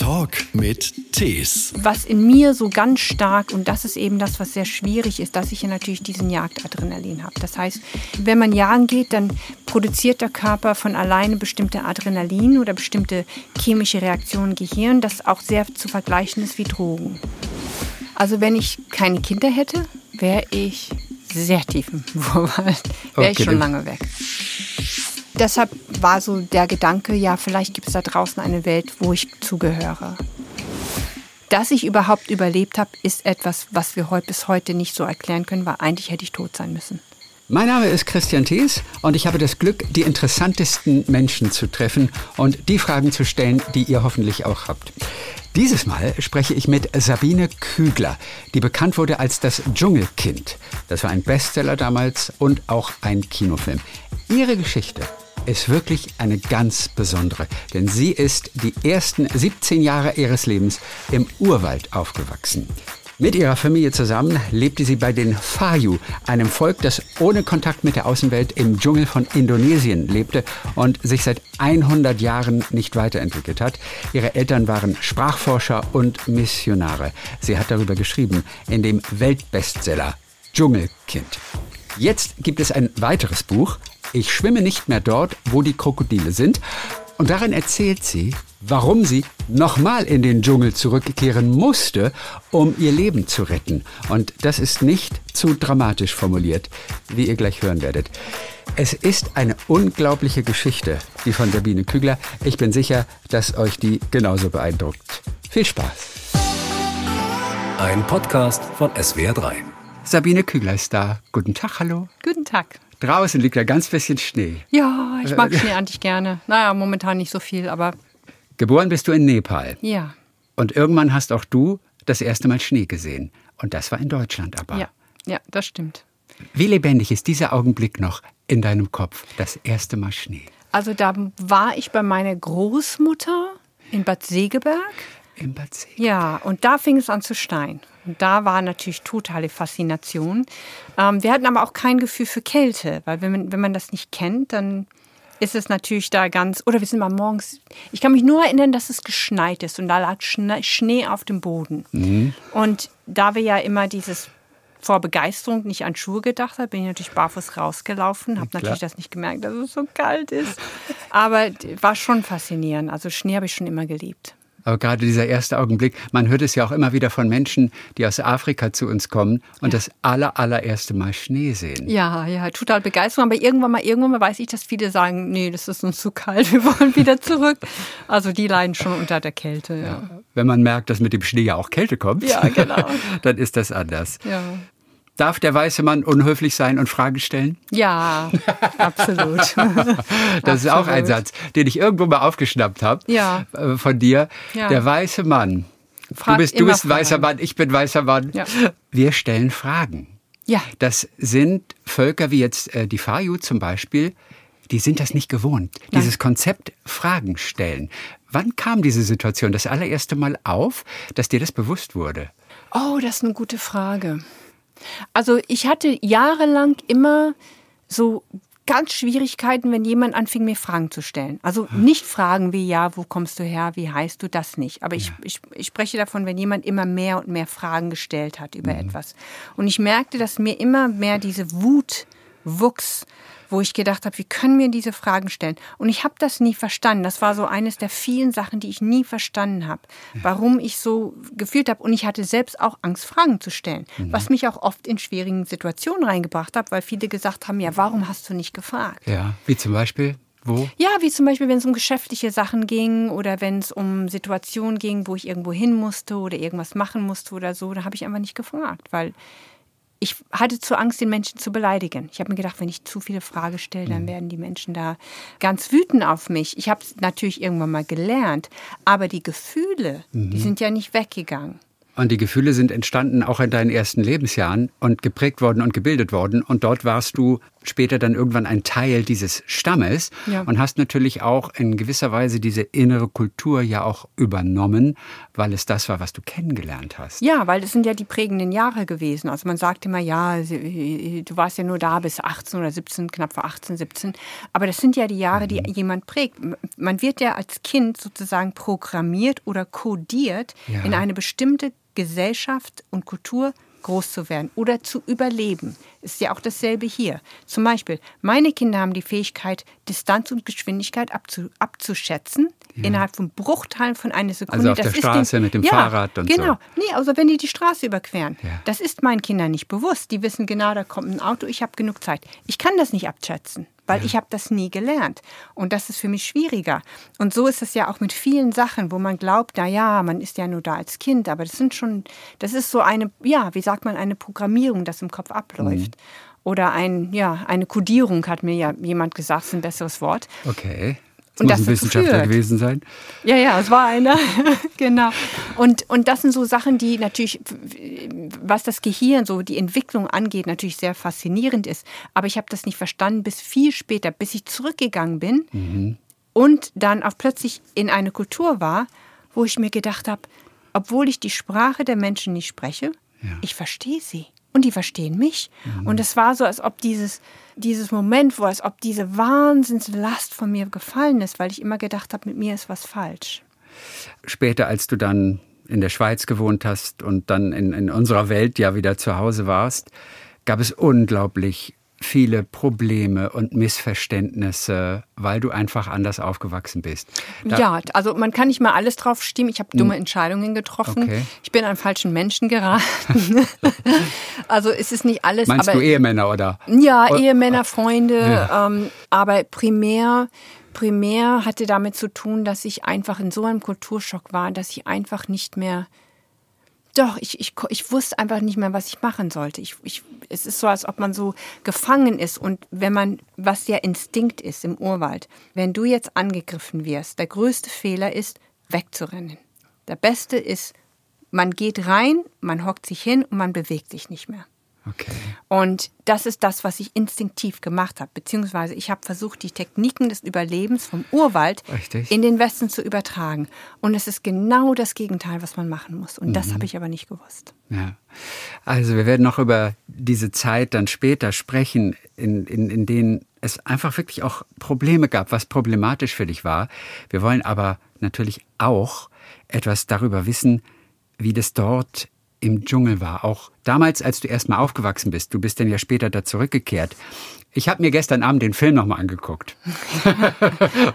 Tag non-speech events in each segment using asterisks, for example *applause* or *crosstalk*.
Talk mit Tees. Was in mir so ganz stark, und das ist eben das, was sehr schwierig ist, dass ich ja natürlich diesen Jagdadrenalin habe. Das heißt, wenn man jagen geht, dann produziert der Körper von alleine bestimmte Adrenalin oder bestimmte chemische Reaktionen im Gehirn, das auch sehr zu vergleichen ist wie Drogen. Also wenn ich keine Kinder hätte, wäre ich sehr tief im Urwald, wäre Okay, ich schon lange weg. Deshalb war so der Gedanke, ja, vielleicht gibt es da draußen eine Welt, wo ich zugehöre. Dass ich überhaupt überlebt habe, ist etwas, was wir heute bis heute nicht so erklären können, weil eigentlich hätte ich tot sein müssen. Mein Name ist Christian Thees und ich habe das Glück, die interessantesten Menschen zu treffen und die Fragen zu stellen, die ihr hoffentlich auch habt. Dieses Mal spreche ich mit Sabine Kügler, die bekannt wurde als das Dschungelkind. Das war ein Bestseller damals und auch ein Kinofilm. Ihre Geschichte ist wirklich eine ganz besondere, denn sie ist die ersten 17 Jahre ihres Lebens im Urwald aufgewachsen. Mit ihrer Familie zusammen lebte sie bei den Fayu, einem Volk, das ohne Kontakt mit der Außenwelt im Dschungel von Indonesien lebte und sich seit 100 Jahren nicht weiterentwickelt hat. Ihre Eltern waren Sprachforscher und Missionare. Sie hat darüber geschrieben in dem Weltbestseller Dschungelkind. Jetzt gibt es ein weiteres Buch. Ich schwimme nicht mehr dort, wo die Krokodile sind. Und darin erzählt sie, warum sie nochmal in den Dschungel zurückkehren musste, um ihr Leben zu retten. Und das ist nicht zu dramatisch formuliert, wie ihr gleich hören werdet. Es ist eine unglaubliche Geschichte, die von Sabine Kügler. Ich bin sicher, dass euch die genauso beeindruckt. Viel Spaß. Ein Podcast von SWR3. Sabine Kügler ist da. Guten Tag, hallo. Guten Tag. Draußen liegt ja ganz bisschen Schnee. Ja, ich mag Schnee eigentlich gerne. Naja, momentan nicht so viel, aber *laughs* Geboren bist du in Nepal. ja. Und irgendwann hast auch du das erste Mal Schnee gesehen. Und das war in Deutschland aber. Ja, ja, das stimmt. Wie lebendig ist dieser Augenblick noch in deinem Kopf? Das erste Mal Schnee. Also da war ich bei meiner Großmutter in Bad Segeberg. Im Bad. Ja, und da fing es an zu schneien. Und da war natürlich totale Faszination. Ähm, wir hatten aber auch kein Gefühl für Kälte, weil wenn man, wenn man das nicht kennt, dann ist es natürlich da ganz. Oder wir sind mal morgens. Ich kann mich nur erinnern, dass es geschneit ist und da lag Schne Schnee auf dem Boden. Und da wir ja immer dieses vor Begeisterung nicht an Schuhe gedacht habe, bin ich natürlich barfuß rausgelaufen, habe natürlich das nicht gemerkt, dass es so kalt ist. Aber war schon faszinierend. Also Schnee habe ich schon immer geliebt. Aber gerade dieser erste Augenblick, man hört es ja auch immer wieder von Menschen, die aus Afrika zu uns kommen und das aller, allererste Mal Schnee sehen. Ja, ja, total Begeisterung. Aber irgendwann mal, irgendwann mal weiß ich, dass viele sagen, nee, das ist uns zu kalt, *laughs* wir wollen wieder zurück. Also die leiden schon unter der Kälte. Ja, Wenn man merkt, dass mit dem Schnee ja auch Kälte kommt, Ja, genau. *laughs* dann ist das anders. ja. Darf der weiße Mann unhöflich sein und Fragen stellen? ja absolut. *laughs* Das ist auch ein Absolut. Satz, den ich irgendwo mal aufgeschnappt habe Ja. äh, von dir. Ja. Der weiße Mann. Fragt du bist, du bist ein weißer. Mann, ich bin weißer Mann. Ja. Wir stellen Fragen. Ja, Das sind Völker wie jetzt äh, die Fayu zum Beispiel, die sind das nicht gewohnt. Dieses Konzept Fragen stellen. Wann kam diese Situation das allererste Mal auf, dass dir das bewusst wurde? Oh, das ist eine gute Frage. Also ich hatte jahrelang immer so ganz Schwierigkeiten, wenn jemand anfing, mir Fragen zu stellen. Also nicht Fragen wie, ja, wo kommst du her, wie heißt du, das nicht. Aber ich, ich, ich spreche davon, wenn jemand immer mehr und mehr Fragen gestellt hat über etwas. Und ich merkte, dass mir immer mehr diese Wut wuchs, wo ich gedacht habe, wie können wir diese Fragen stellen? Und ich habe das nie verstanden. Das war so eines der vielen Sachen, die ich nie verstanden habe, warum ich so gefühlt habe. Und ich hatte selbst auch Angst, Fragen zu stellen, was mich auch oft in schwierigen Situationen reingebracht hat, weil viele gesagt haben, ja, warum hast du nicht gefragt? Ja, wie zum Beispiel, wo? Ja, wie zum Beispiel, wenn es um geschäftliche Sachen ging oder wenn es um Situationen ging, wo ich irgendwo hin musste oder irgendwas machen musste oder so, da habe ich einfach nicht gefragt, weil ich hatte zu Angst, den Menschen zu beleidigen. Ich habe mir gedacht, wenn ich zu viele Fragen stelle, dann werden die Menschen da ganz wütend auf mich. Ich habe es natürlich irgendwann mal gelernt, aber die Gefühle, die sind ja nicht weggegangen. Und die Gefühle sind entstanden auch in deinen ersten Lebensjahren und geprägt worden und gebildet worden. Und dort warst du später dann irgendwann ein Teil dieses Stammes ja. und hast natürlich auch in gewisser Weise diese innere Kultur ja auch übernommen, weil es das war, was du kennengelernt hast. Ja, weil das sind ja die prägenden Jahre gewesen. Also man sagt immer, ja, du warst ja nur da bis 18 oder 17, knapp vor 18, 17. Aber das sind ja die Jahre, die mhm. jemand prägt. Man wird ja als Kind sozusagen programmiert oder kodiert ja. in eine bestimmte Gesellschaft und Kultur groß zu werden oder zu überleben. Ist ja auch dasselbe hier. Zum Beispiel, meine Kinder haben die Fähigkeit, Distanz und Geschwindigkeit abzu, abzuschätzen, ja. innerhalb von Bruchteilen von einer Sekunde. Also auf das der Straße den, mit dem ja, Fahrrad und genau. so. Genau. Nee, also wenn die die Straße überqueren. Ja. Das ist meinen Kindern nicht bewusst. Die wissen genau, da kommt ein Auto, ich habe genug Zeit. Ich kann das nicht abschätzen weil ja. ich habe das nie gelernt. Und das ist für mich schwieriger. Und so ist es ja auch mit vielen Sachen, wo man glaubt, na ja, man ist ja nur da als Kind, aber das sind schon, das ist so eine, ja, wie sagt man, eine Programmierung, das im Kopf abläuft. Mhm. Oder ein, ja, eine Kodierung, hat mir ja jemand gesagt, ist ein besseres Wort. Okay. Und muss das ein Wissenschaftler führt. gewesen sein. Ja, ja, es war einer. *laughs* genau. Und, und das sind so Sachen, die natürlich, was das Gehirn, so die Entwicklung angeht, natürlich sehr faszinierend ist. Aber ich habe das nicht verstanden bis viel später, bis ich zurückgegangen bin mhm. und dann auch plötzlich in eine Kultur war, wo ich mir gedacht habe, obwohl ich die Sprache der Menschen nicht spreche, ja. ich verstehe sie und die verstehen mich. Mhm. Und es war so, als ob dieses, dieses Moment, wo als ob diese Wahnsinnslast von mir gefallen ist, weil ich immer gedacht habe, mit mir ist was falsch. Später, als du dann in der Schweiz gewohnt hast und dann in, in unserer Welt ja wieder zu Hause warst, gab es unglaublich viele Probleme und Missverständnisse, weil du einfach anders aufgewachsen bist. Da ja, also man kann nicht mal alles drauf stimmen. Ich habe dumme hm. Entscheidungen getroffen. Okay. Ich bin an falschen Menschen geraten. *laughs* also es ist nicht alles. Meinst aber, du Ehemänner oder? Ja, Ehemänner, Freunde. Ja. Ähm, aber primär primär hatte damit zu tun, dass ich einfach in so einem Kulturschock war, dass ich einfach nicht mehr doch, ich, ich, ich wusste einfach nicht mehr, was ich machen sollte. Ich, ich, es ist so, als ob man so gefangen ist. Und wenn man, was der Instinkt ist im Urwald, wenn du jetzt angegriffen wirst, der größte Fehler ist, wegzurennen. Der beste ist, man geht rein, man hockt sich hin und man bewegt sich nicht mehr. Okay. Und das ist das, was ich instinktiv gemacht habe. Beziehungsweise ich habe versucht, die Techniken des Überlebens vom Urwald Richtig. in den Westen zu übertragen. Und es ist genau das Gegenteil, was man machen muss. Und mhm. das habe ich aber nicht gewusst. Ja. Also wir werden noch über diese Zeit dann später sprechen, in, in, in denen es einfach wirklich auch Probleme gab, was problematisch für dich war. Wir wollen aber natürlich auch etwas darüber wissen, wie das dort im Dschungel war. Auch damals, als du erst mal aufgewachsen bist. Du bist dann ja später da zurückgekehrt. Ich habe mir gestern Abend den Film nochmal angeguckt. *laughs*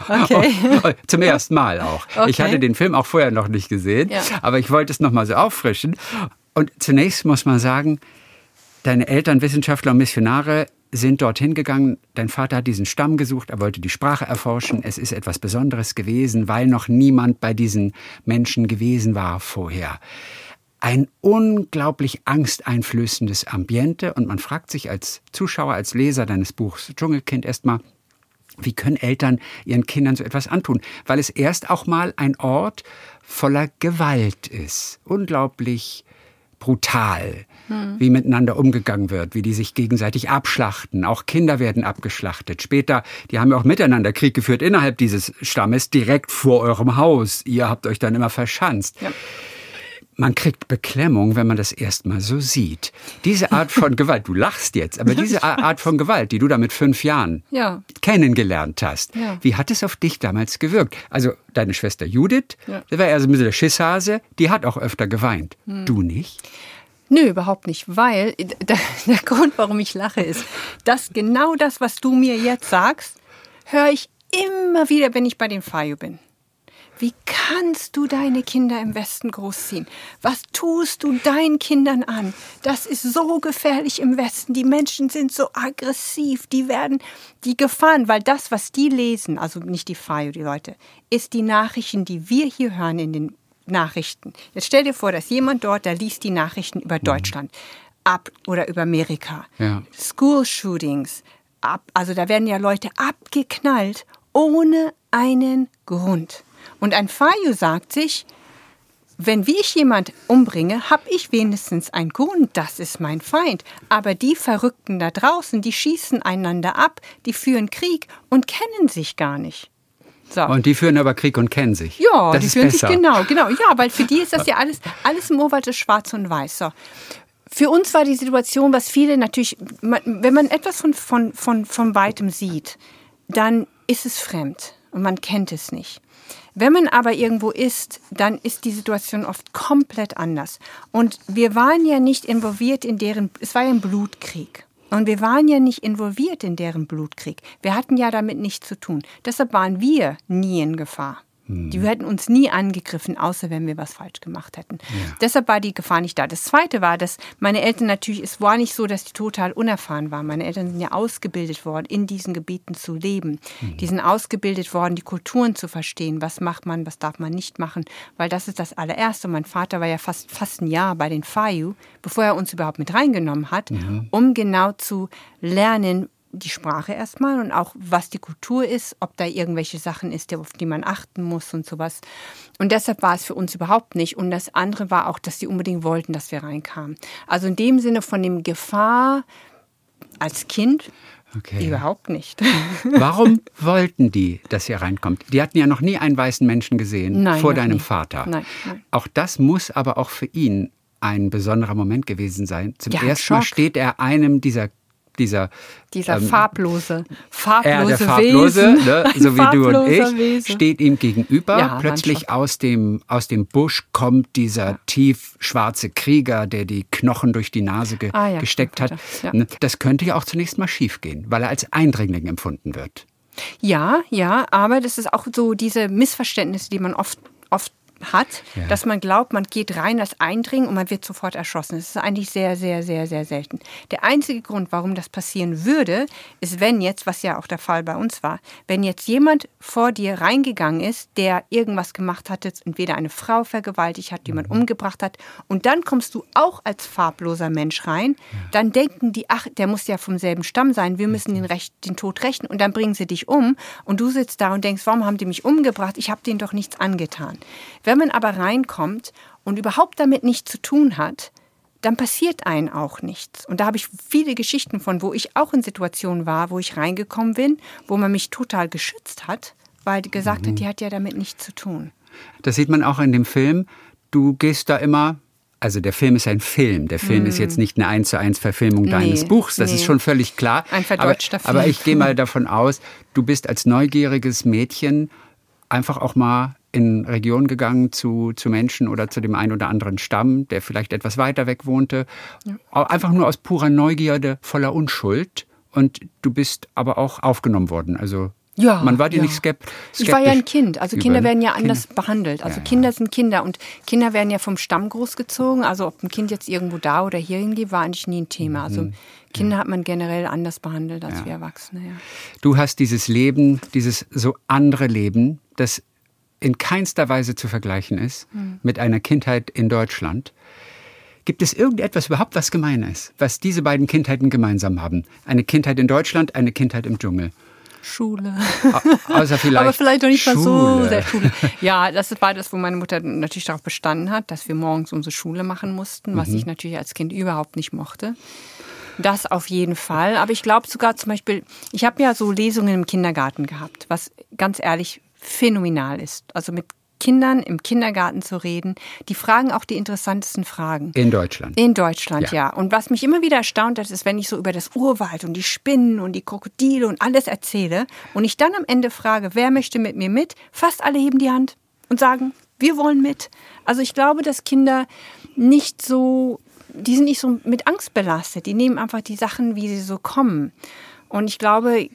okay. *laughs* Zum ersten Mal auch. Okay. Ich hatte den Film auch vorher noch nicht gesehen, ja. aber ich wollte es nochmal so auffrischen. Und zunächst muss man sagen, deine Eltern, Wissenschaftler und Missionare, sind dorthin gegangen. Dein Vater hat diesen Stamm gesucht, er wollte die Sprache erforschen. Es ist etwas Besonderes gewesen, weil noch niemand bei diesen Menschen gewesen war vorher ein unglaublich angsteinflößendes Ambiente und man fragt sich als Zuschauer, als Leser deines Buchs Dschungelkind erstmal, wie können Eltern ihren Kindern so etwas antun? Weil es erst auch mal ein Ort voller Gewalt ist. Unglaublich brutal, hm. wie miteinander umgegangen wird, wie die sich gegenseitig abschlachten. Auch Kinder werden abgeschlachtet. Später, die haben ja auch miteinander Krieg geführt innerhalb dieses Stammes, direkt vor eurem Haus. Ihr habt euch dann immer verschanzt. Ja man kriegt Beklemmung, wenn man das erstmal so sieht. Diese Art von *laughs* Gewalt, du lachst jetzt, aber diese Art von Gewalt, die du da mit fünf Jahren ja. kennengelernt hast, ja. wie hat es auf dich damals gewirkt? Also deine Schwester Judith, ja. das war eher so ein bisschen der Schisshase, die hat auch öfter geweint. Hm. Du nicht? Nö, überhaupt nicht, weil *laughs* der, der Grund, warum ich lache, ist, dass genau das, was du mir jetzt sagst, höre ich immer wieder, wenn ich bei den Fayu bin. Wie kannst du deine Kinder im Westen großziehen? Was tust du deinen Kindern an? Das ist so gefährlich im Westen. Die Menschen sind so aggressiv. Die werden die Gefahren, weil das, was die lesen, also nicht die FIO, die Leute, ist die Nachrichten, die wir hier hören in den Nachrichten. Jetzt stell dir vor, dass jemand dort, der liest die Nachrichten über mhm. Deutschland ab oder über Amerika. Ja. School Shootings. Ab, also da werden ja Leute abgeknallt ohne einen Grund. Und ein Fayu sagt sich, wenn wie ich jemand umbringe, habe ich wenigstens einen Grund, das ist mein Feind. Aber die Verrückten da draußen, die schießen einander ab, die führen Krieg und kennen sich gar nicht. So. Und die führen aber Krieg und kennen sich. Ja, das die führen besser. sich genau, genau. Ja, weil für die ist das ja alles, alles im Urwald ist schwarz und weiß. So. Für uns war die Situation, was viele natürlich, wenn man etwas von, von, von, von weitem sieht, dann ist es fremd und man kennt es nicht. Wenn man aber irgendwo ist, dann ist die Situation oft komplett anders. Und wir waren ja nicht involviert in deren, es war ja ein Blutkrieg. Und wir waren ja nicht involviert in deren Blutkrieg. Wir hatten ja damit nichts zu tun. Deshalb waren wir nie in Gefahr. Die hätten uns nie angegriffen, außer wenn wir was falsch gemacht hätten. Ja. Deshalb war die Gefahr nicht da. Das Zweite war, dass meine Eltern natürlich, es war nicht so, dass die total unerfahren waren. Meine Eltern sind ja ausgebildet worden, in diesen Gebieten zu leben. Mhm. Die sind ausgebildet worden, die Kulturen zu verstehen. Was macht man, was darf man nicht machen? Weil das ist das allererste. Mein Vater war ja fast, fast ein Jahr bei den FAYU, bevor er uns überhaupt mit reingenommen hat, mhm. um genau zu lernen, die Sprache erstmal und auch was die Kultur ist, ob da irgendwelche Sachen ist, auf die man achten muss und sowas. Und deshalb war es für uns überhaupt nicht. Und das andere war auch, dass sie unbedingt wollten, dass wir reinkamen. Also in dem Sinne von dem Gefahr als Kind Okay. Überhaupt nicht. *laughs* Warum wollten die, dass ihr reinkommt? Die hatten ja noch nie einen weißen Menschen gesehen nein, vor deinem nie. Vater. Nein, nein. Auch das muss aber auch für ihn ein besonderer Moment gewesen sein. Zum ja, ersten Schock. Mal steht er einem dieser dieser dieser ähm, farblose, farblose, er, der farblose, ne, *laughs* so wie du und ich, Wesen. steht ihm gegenüber. Ja, Plötzlich aus dem aus dem Busch kommt dieser ja. tief schwarze Krieger, der die Knochen durch die Nase ge ah, ja, gesteckt hat. Ne, das könnte ja auch zunächst mal schiefgehen, weil er als Eindringling empfunden wird. Ja, ja, aber das ist auch so diese Missverständnisse, die man oft oft hat, ja. dass man glaubt, man geht rein als Eindringen und man wird sofort erschossen. Das ist eigentlich sehr, sehr, sehr, sehr selten. Der einzige Grund, warum das passieren würde, ist, wenn jetzt, was ja auch der Fall bei uns war, wenn jetzt jemand vor dir reingegangen ist, der irgendwas gemacht hatte, entweder eine Frau vergewaltigt hat, jemand mhm. umgebracht hat, und dann kommst du auch als farbloser Mensch rein, ja. dann denken die, ach, der muss ja vom selben Stamm sein, wir müssen den, Recht, den Tod rächen und dann bringen sie dich um und du sitzt da und denkst, warum haben die mich umgebracht? Ich habe denen doch nichts angetan. Wenn man aber reinkommt und überhaupt damit nichts zu tun hat, dann passiert einem auch nichts. Und da habe ich viele Geschichten von, wo ich auch in Situationen war, wo ich reingekommen bin, wo man mich total geschützt hat, weil die gesagt mhm. hat, die hat ja damit nichts zu tun. Das sieht man auch in dem Film. Du gehst da immer also der Film ist ein Film. Der Film mm. ist jetzt nicht eine eins zu eins Verfilmung nee, deines Buchs. Das nee. ist schon völlig klar. Ein verdeutschter aber, Film. Aber ich gehe mal *laughs* davon aus, du bist als neugieriges Mädchen einfach auch mal in Regionen gegangen zu, zu Menschen oder zu dem einen oder anderen Stamm, der vielleicht etwas weiter weg wohnte. Ja. Einfach nur aus purer Neugierde, voller Unschuld. Und du bist aber auch aufgenommen worden. Also ja, man war dir ja. nicht skeptisch. Ich war ja ein Kind. Also Kinder werden ja anders Kinder. behandelt. Also ja, Kinder sind Kinder und Kinder werden ja vom Stamm großgezogen. Also ob ein Kind jetzt irgendwo da oder hier hingeht, war eigentlich nie ein Thema. Also mhm. Kinder hat man generell anders behandelt als wir Erwachsene. Du hast dieses Leben, dieses so andere Leben, das in keinster Weise zu vergleichen ist mhm. mit einer Kindheit in Deutschland. Gibt es irgendetwas überhaupt, was gemein ist, was diese beiden Kindheiten gemeinsam haben? Eine Kindheit in Deutschland, eine Kindheit im Dschungel. Schule. Außer *laughs* vielleicht Aber vielleicht doch nicht mal so sehr Schule. Ja, das war das, wo meine Mutter natürlich darauf bestanden hat, dass wir morgens unsere Schule machen mussten, was mhm. ich natürlich als Kind überhaupt nicht mochte. Das auf jeden Fall. Aber ich glaube sogar zum Beispiel, ich habe ja so Lesungen im Kindergarten gehabt, was ganz ehrlich phänomenal ist. Also mit Kindern im Kindergarten zu reden. Die fragen auch die interessantesten Fragen. In Deutschland. In Deutschland, ja. ja. Und was mich immer wieder erstaunt hat, ist, wenn ich so über das Urwald und die Spinnen und die Krokodile und alles erzähle und ich dann am Ende frage, wer möchte mit mir mit? Fast alle heben die Hand und sagen, wir wollen mit. Also ich glaube, dass Kinder nicht so, die sind nicht so mit Angst belastet. Die nehmen einfach die Sachen, wie sie so kommen. Und ich glaube, ja.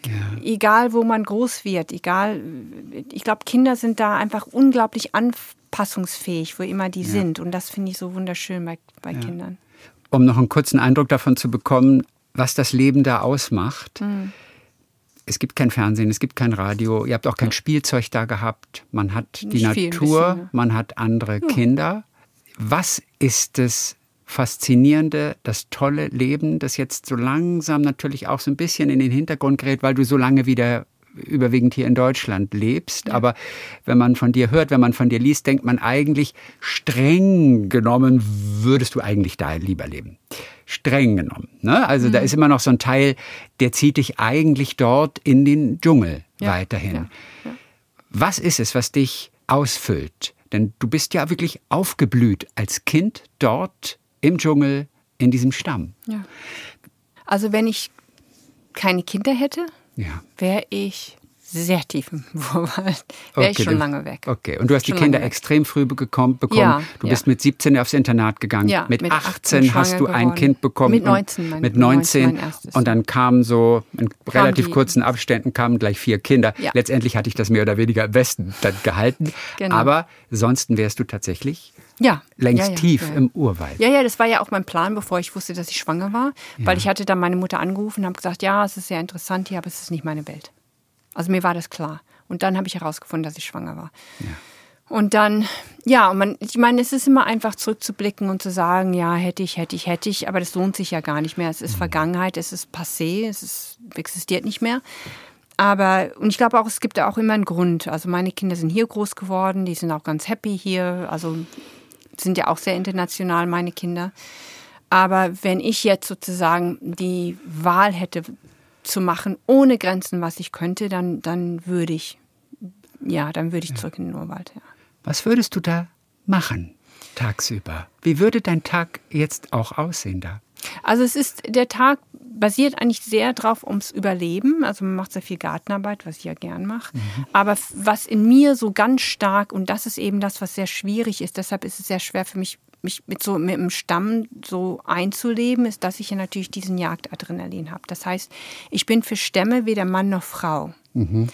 egal wo man groß wird, egal, ich glaube, Kinder sind da einfach unglaublich anpassungsfähig, wo immer die ja. sind. Und das finde ich so wunderschön bei, bei ja. Kindern. Um noch einen kurzen Eindruck davon zu bekommen, was das Leben da ausmacht. Mhm. Es gibt kein Fernsehen, es gibt kein Radio, ihr habt auch kein Spielzeug da gehabt. Man hat Nicht die Natur, bisschen, man hat andere Kinder. Was ist es Faszinierende, das tolle Leben, das jetzt so langsam natürlich auch so ein bisschen in den Hintergrund gerät, weil du so lange wieder überwiegend hier in Deutschland lebst. Ja. Aber wenn man von dir hört, wenn man von dir liest, denkt man eigentlich, streng genommen würdest du eigentlich da lieber leben. Streng genommen. Ne? Also mhm. da ist immer noch so ein Teil, der zieht dich eigentlich dort in den Dschungel ja. weiterhin. Ja. Was ist es, was dich ausfüllt? Denn du bist ja wirklich aufgeblüht als Kind dort im Dschungel in diesem Stamm. Ja. Also wenn ich keine Kinder hätte, ja. wäre ich sehr tief im *laughs* Urwald. Wäre okay, ich schon lange weg. Okay, und du hast schon die Kinder extrem früh bekommen. Ja, du ja. bist mit 17 aufs Internat gegangen. Ja, mit, mit 18, 18 hast du geworden. ein Kind bekommen. Mit 19. Mein, mit 19. 19 und dann kamen so in kam relativ die. kurzen Abständen kamen gleich vier Kinder. Ja. Letztendlich hatte ich das mehr oder weniger am besten dann gehalten. Genau. Aber sonst wärst du tatsächlich ja. längst ja, ja, tief ja, im Urwald. Ja, ja, das war ja auch mein Plan, bevor ich wusste, dass ich schwanger war. Weil ich hatte dann meine Mutter angerufen und habe gesagt, ja, es ist sehr interessant hier, aber es ist nicht meine Welt. Also mir war das klar. Und dann habe ich herausgefunden, dass ich schwanger war. Ja. Und dann, ja, und man, ich meine, es ist immer einfach zurückzublicken und zu sagen, ja, hätte ich, hätte ich, hätte ich, aber das lohnt sich ja gar nicht mehr. Es ist mhm. Vergangenheit, es ist passé, es ist, existiert nicht mehr. Aber, und ich glaube auch, es gibt da auch immer einen Grund. Also meine Kinder sind hier groß geworden, die sind auch ganz happy hier, also sind ja auch sehr international, meine Kinder. Aber wenn ich jetzt sozusagen die Wahl hätte zu machen, ohne Grenzen, was ich könnte, dann, dann würde ich, ja, dann würde ich zurück in den Urwald. Ja. Was würdest du da machen tagsüber? Wie würde dein Tag jetzt auch aussehen da? Also es ist, der Tag basiert eigentlich sehr drauf ums Überleben. Also man macht sehr viel Gartenarbeit, was ich ja gern mache. Mhm. Aber was in mir so ganz stark, und das ist eben das, was sehr schwierig ist, deshalb ist es sehr schwer für mich, mich mit so mit dem Stamm so einzuleben, ist, dass ich ja natürlich diesen Jagdadrenalin habe. Das heißt, ich bin für Stämme weder Mann noch Frau. Mhm.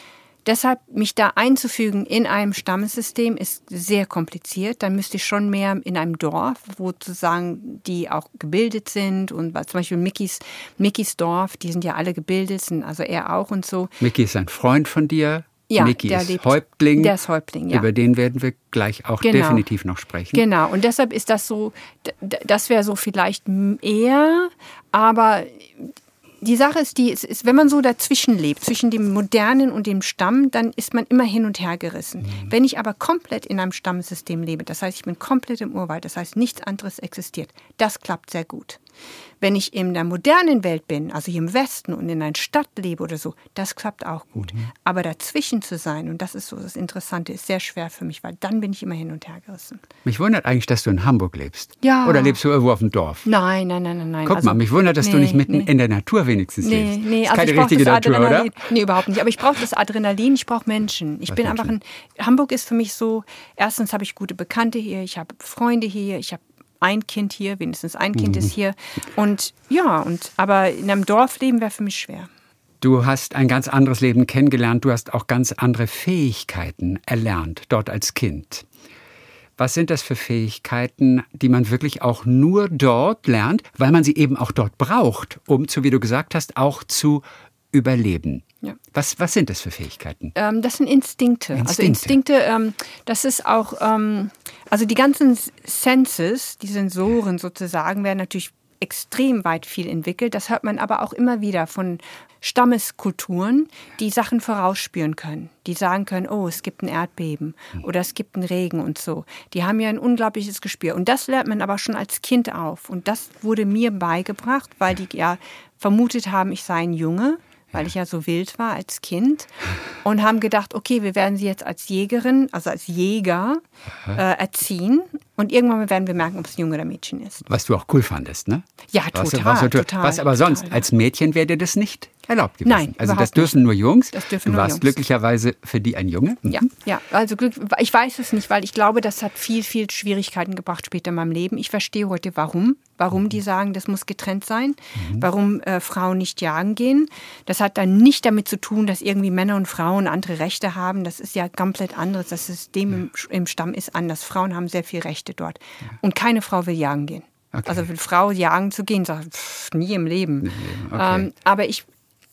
Deshalb mich da einzufügen in einem Stammessystem ist sehr kompliziert. Dann müsste ich schon mehr in einem Dorf, wo sozusagen die auch gebildet sind und zum Beispiel Mickys, Mickys Dorf, die sind ja alle gebildet, sind also er auch und so. Mickey ist ein Freund von dir. Ja, Mickey der ist lebt, Häuptling. Der ist Häuptling, ja. Über den werden wir gleich auch Genau. definitiv noch sprechen. Genau, und deshalb ist das so, das wäre so vielleicht eher, aber die Sache ist die, ist, wenn man so dazwischen lebt, zwischen dem Modernen und dem Stamm, dann ist man immer hin und her gerissen. Wenn ich aber komplett in einem Stammsystem lebe, das heißt, ich bin komplett im Urwald, das heißt, nichts anderes existiert, das klappt sehr gut. Wenn ich in der modernen Welt bin, also hier im Westen und in einer Stadt lebe oder so, das klappt auch gut. Aber dazwischen zu sein, und das ist so das Interessante, ist sehr schwer für mich, weil dann bin ich immer hin und her gerissen. Mich wundert eigentlich, dass du in Hamburg lebst. Ja. Oder lebst du irgendwo auf dem Dorf? Nein, nein, nein, nein, nein. Guck Also, mal, mich wundert, dass du nee, nicht mitten nee. in der Natur wenigstens Nee, lebst. nee, ist also keine ich richtige das Natur, oder? Nee, überhaupt nicht. Aber ich brauche das Adrenalin, ich brauche Menschen. Ich Was bin einfach ein. Hamburg ist für mich so, erstens habe ich gute Bekannte hier, ich habe Freunde hier, ich habe ein Kind hier, wenigstens ein Kind Mhm. ist hier. Und ja, und aber in einem Dorf leben wäre für mich schwer. Du hast ein ganz anderes Leben kennengelernt, du hast auch ganz andere Fähigkeiten erlernt dort als Kind. Was sind das für Fähigkeiten, die man wirklich auch nur dort lernt, weil man sie eben auch dort braucht, um zu, wie du gesagt hast, auch zu überleben? Ja. Was, was sind das für Fähigkeiten? Ähm, das sind Instinkte. Also Instinkte. Instinkte, ähm, das ist auch, ähm, also die ganzen Senses, die Sensoren sozusagen, werden natürlich extrem weit viel entwickelt. Das hört man aber auch immer wieder von Stammeskulturen, die Sachen vorausspüren können. Die sagen können, oh, es gibt ein Erdbeben oder es gibt einen Regen und so. Die haben ja ein unglaubliches Gespür. Und das lernt man aber schon als Kind auf. Und das wurde mir beigebracht, weil die ja vermutet haben, ich sei ein Junge weil ich ja so wild war als Kind und haben gedacht, okay, wir werden sie jetzt als Jägerin, also als Jäger äh, erziehen und irgendwann werden wir merken, ob es ein Junge oder Mädchen ist. Was du auch cool fandest, ne? Ja, was, total, Was, du- total, was aber sonst, total, ja. als Mädchen wäre dir das nicht erlaubt gewesen. Nein, Also das dürfen nur Jungs. Das dürfen du warst Jungs. glücklicherweise für die ein Junge. Mhm. Ja, ja, also Glück, ich weiß es nicht, weil ich glaube, das hat viel, viel Schwierigkeiten gebracht später in meinem Leben. Ich verstehe heute, warum. Warum die sagen, das muss getrennt sein, warum äh, Frauen nicht jagen gehen. Das hat dann nicht damit zu tun, dass irgendwie Männer und Frauen andere Rechte haben. Das ist ja komplett anderes. Das System im, im Stamm ist anders. Frauen haben sehr viel Rechte dort. Und keine Frau will jagen gehen. Okay. Also will Frau jagen zu gehen, sagt pff, nie im Leben. okay. Ähm, aber ich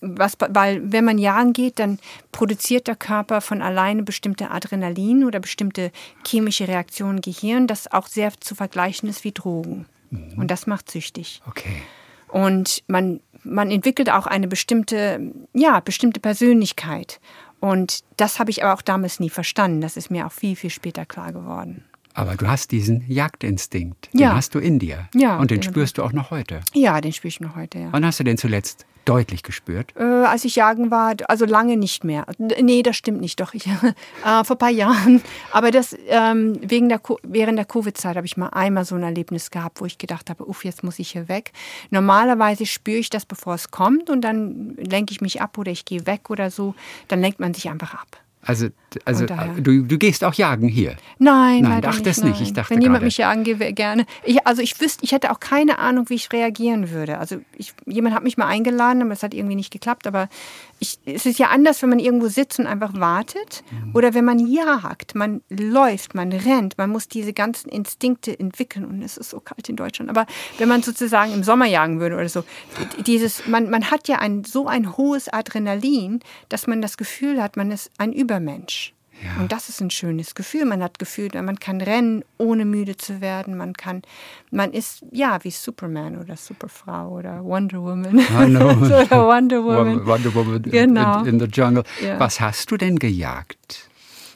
was, weil wenn man jagen geht, dann produziert der Körper von alleine bestimmte Adrenalin oder bestimmte chemische Reaktionen im Gehirn, das auch sehr zu vergleichen ist wie Drogen. Und das macht süchtig. Okay. Und man man entwickelt auch eine bestimmte, ja, bestimmte Persönlichkeit. Und das habe ich aber auch damals nie verstanden. Das ist mir auch viel, viel später klar geworden. Aber du hast diesen Jagdinstinkt. Ja. Den hast du in dir. Ja, Und den spürst du auch noch heute. Ja, den spüre ich noch heute, ja. Wann hast du den zuletzt deutlich gespürt? Äh, als ich jagen war, also lange nicht mehr. Nee, das stimmt nicht, doch. Ich, *laughs* äh, vor ein paar Jahren. Aber das ähm, wegen der, während der Covid-Zeit habe ich mal einmal so ein Erlebnis gehabt, wo ich gedacht habe, uff, jetzt muss ich hier weg. Normalerweise spüre ich das, bevor es kommt und dann lenke ich mich ab oder ich gehe weg oder so. Dann lenkt man sich einfach ab. Also, also du, du gehst auch jagen hier. Nein, Nein, leider ach, nicht, nicht. Ich dachte Wenn jemand gerade. mich jagen gehe, gerne. Ich, also ich wüsste, ich hätte auch keine Ahnung, wie ich reagieren würde. Also ich, jemand hat mich mal eingeladen, aber es hat irgendwie nicht geklappt. Aber ich, es ist ja anders, wenn man irgendwo sitzt und einfach wartet Mhm. oder wenn man jagt. Man läuft, man rennt, man muss diese ganzen Instinkte entwickeln. Und es ist so kalt in Deutschland. Aber wenn man sozusagen im Sommer jagen würde oder so, dieses, man, man hat ja ein, so ein hohes Adrenalin, dass man das Gefühl hat, man ist ein Übermensch. Ja. Und das ist ein schönes Gefühl. Man hat Gefühl, man kann rennen, ohne müde zu werden. Man kann, man ist ja wie Superman oder Superfrau oder Wonder Woman. *laughs* Wonder Woman. oder Wonder Woman. Wonder Woman Genau. in, in the jungle. Ja. Was hast du denn gejagt?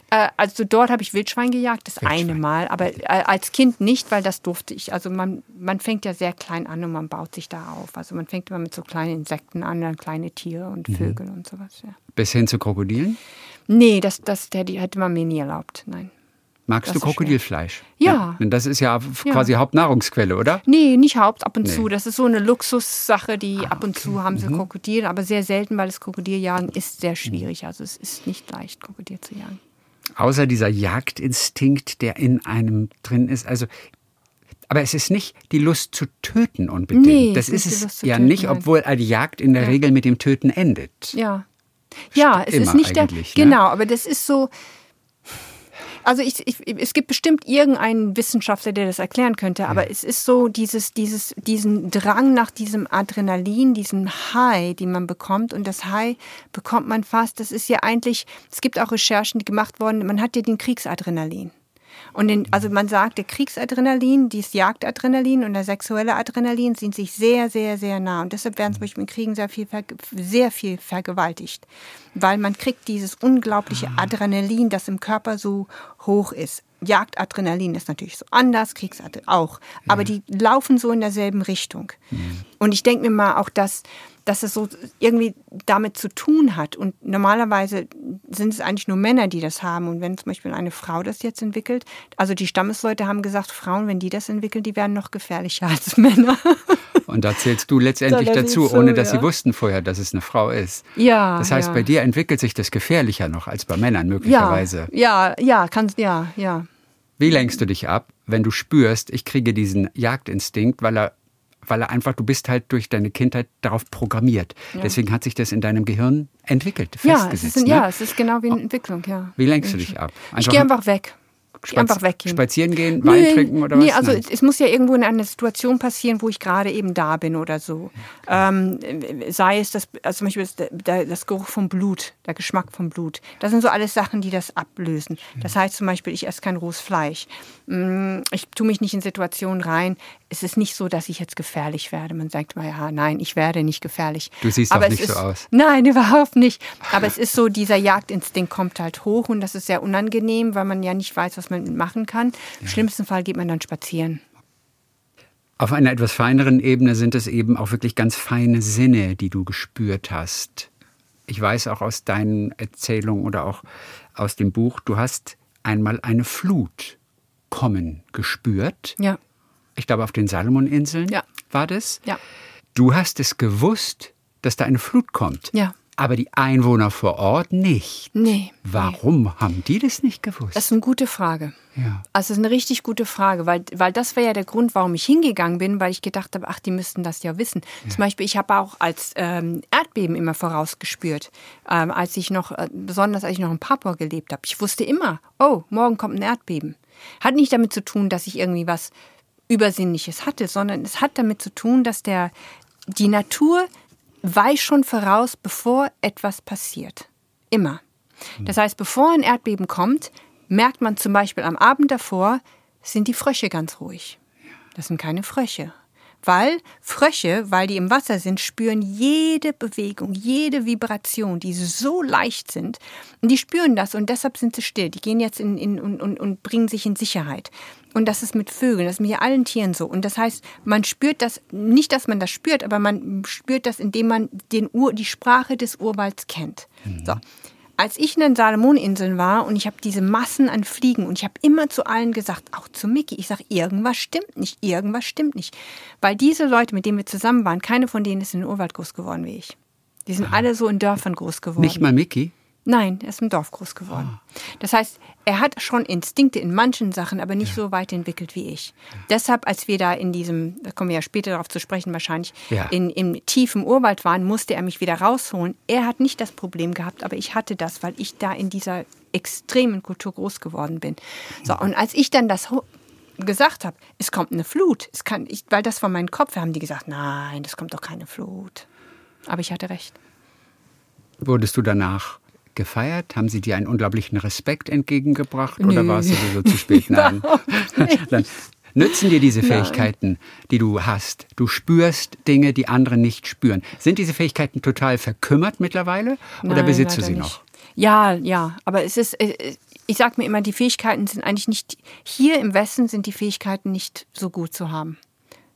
Äh, also dort habe ich Wildschwein gejagt, das Wildschwein. eine Mal, aber äh, als Kind nicht, weil das durfte ich. Also man, man fängt ja sehr klein an und man baut sich da auf. Also man fängt immer mit so kleinen Insekten an, dann kleine Tiere Mhm. und Vögel und sowas. Ja. Bis hin zu Krokodilen? Nee, das, das hätte, hätte man mir nie erlaubt. Nein. Magst Das du. Krokodilfleisch? Ja. Denn das ist ja f- Ja. quasi Hauptnahrungsquelle, oder? Nee, nicht Haupt, ab und Nee. Ah, zu. Das ist so eine Luxussache, die ab und zu haben sie Krokodil, aber sehr selten, weil das Krokodiljagen ist sehr schwierig. Also es ist nicht leicht, Krokodil zu jagen. Außer dieser Jagdinstinkt, der in einem drin ist. Also, aber es ist nicht die Lust zu töten unbedingt. Nee, das ist es ja töten, nicht, obwohl die Jagd in der Ja. Regel mit dem Töten endet. Ja. Ja, es ist nicht der. ne? Genau, aber das ist so. Also ich, ich, es gibt bestimmt irgendeinen Wissenschaftler, der das erklären könnte, aber es ist so dieses, dieses, diesen Drang nach diesem Adrenalin, diesem High, die man bekommt. Und das High bekommt man fast, das ist ja eigentlich, es gibt auch Recherchen, die gemacht wurden, man hat ja den Kriegsadrenalin. Und den, also man sagt, der Kriegsadrenalin, dieses Jagdadrenalin und der sexuelle Adrenalin sind sich sehr, sehr, sehr nah. Und deshalb werden zum Beispiel in Kriegen sehr viel, sehr viel vergewaltigt. Weil man kriegt dieses unglaubliche Adrenalin, das im Körper so hoch ist. Jagdadrenalin ist natürlich so anders, Kriegsadrenalin auch. Aber die laufen so in derselben Richtung. Und ich denke mir mal auch, dass, dass es so irgendwie damit zu tun hat. Und normalerweise sind es eigentlich nur Männer, die das haben. Und wenn zum Beispiel eine Frau das jetzt entwickelt, also die Stammesleute haben gesagt, Frauen, wenn die das entwickeln, die werden noch gefährlicher *laughs* als Männer. Und da zählst du letztendlich das dazu, so, ohne dass ja. sie wussten vorher, dass es eine Frau ist. Ja. Das heißt, ja. bei dir entwickelt sich das gefährlicher noch als bei Männern ja, möglicherweise. ja, ja, kannst, ja, ja. Wie lenkst du dich ab, wenn du spürst, ich kriege diesen Jagdinstinkt, weil er, weil er einfach, du bist halt durch deine Kindheit darauf programmiert. Deswegen hat sich das in deinem Gehirn entwickelt, Ja es, festgesetzt. ist, ne? ja, es ist genau wie eine Entwicklung, ja. Wie lenkst du dich ab? Ich gehe einfach weg. Spaz- einfach weggehen. Spazieren gehen, Wein Nee, trinken oder nee, was? also Nein. es, muss ja irgendwo in einer Situation passieren, wo ich gerade eben da bin oder so. Ähm, sei es das, also zum Beispiel das, das Geruch vom Blut, der Geschmack vom Blut. Das sind so alles Sachen, die das ablösen. Das heißt zum Beispiel, ich esse kein rohes Fleisch. Mm, Ich tue mich nicht in Situationen rein. Es ist nicht so, dass ich jetzt gefährlich werde. Man sagt mal, ja, nein, ich werde nicht gefährlich. Du siehst Aber auch nicht so ist, aus. Nein, *laughs* überhaupt nicht. Aber es ist so, dieser Jagdinstinkt kommt halt hoch und das ist sehr unangenehm, weil man ja nicht weiß, was man machen kann. Im schlimmsten Fall geht man dann spazieren. Auf einer etwas feineren Ebene sind es eben auch wirklich ganz feine Sinne, die du gespürt hast. Ich weiß auch aus deinen Erzählungen oder auch aus dem Buch, du hast einmal eine Flut kommen gespürt. Ja, Ich glaube, auf den Salomoninseln Ja. war das. ja, Du hast es gewusst, dass da eine Flut kommt. ja. Aber die Einwohner vor Ort nicht. Nee. Warum haben die das nicht gewusst? Das ist eine gute Frage. ja. Also es ist eine richtig gute Frage, weil, weil das war ja der Grund, warum ich hingegangen bin, weil ich gedacht habe, ach, die müssten das ja wissen. Zum Beispiel, ich habe auch als ähm, Erdbeben immer vorausgespürt, ähm, als ich noch, äh, besonders als ich noch in Papua gelebt habe. Ich wusste immer, oh, morgen kommt ein Erdbeben. Hat nicht damit zu tun, dass ich irgendwie was Übersinnliches hatte, sondern es hat damit zu tun, dass der, die Natur weiß schon voraus, bevor etwas passiert. Immer. Das heißt, bevor ein Erdbeben kommt, merkt man zum Beispiel am Abend davor, sind die Frösche ganz ruhig. Das sind keine Frösche. Weil Frösche, weil die im Wasser sind, spüren jede Bewegung, jede Vibration, die so leicht sind. Und die spüren das und deshalb sind sie still. Die gehen jetzt in, in, und, und, und bringen sich in Sicherheit. Und das ist mit Vögeln, das ist mit allen Tieren so. Und das heißt, man spürt das, nicht, dass man das spürt, aber man spürt das, indem man den Ur, die Sprache des Urwalds kennt. Mhm. So. Als ich in den Salomoninseln war und ich habe diese Massen an Fliegen und ich habe immer zu allen gesagt, auch zu Mickey, ich sage, irgendwas stimmt nicht, irgendwas stimmt nicht. Weil diese Leute, mit denen wir zusammen waren, keine von denen ist in den Urwald groß geworden wie ich. Die sind alle so in Dörfern groß geworden. Nicht mal Mickey? Nein, er ist im Dorf groß geworden. Ah. Das heißt, er hat schon Instinkte in manchen Sachen, aber nicht ja. so weit entwickelt wie ich. Ja. Deshalb, als wir da in diesem, da kommen wir ja später darauf zu sprechen wahrscheinlich, ja. in, im tiefen Urwald waren, musste er mich wieder rausholen. Er hat nicht das Problem gehabt, aber ich hatte das, weil ich da in dieser extremen Kultur groß geworden bin. So, und als ich dann das gesagt habe, es kommt eine Flut, es kann, ich, weil das von meinem Kopf haben die gesagt, nein, das kommt doch keine Flut. Aber ich hatte recht. Wurdest du danach gefeiert? Haben Sie dir einen unglaublichen Respekt entgegengebracht Nö. oder war es sowieso zu spät? *laughs* Nein. *laughs* Dann nützen dir diese Fähigkeiten, Nein. die du hast. Du spürst Dinge, die andere nicht spüren. Sind diese Fähigkeiten total verkümmert mittlerweile oder Nein, besitzt du sie noch? Ja, ja, aber es ist, äh, ich sage mir immer, die Fähigkeiten sind eigentlich nicht, hier im Westen sind die Fähigkeiten nicht so gut zu haben.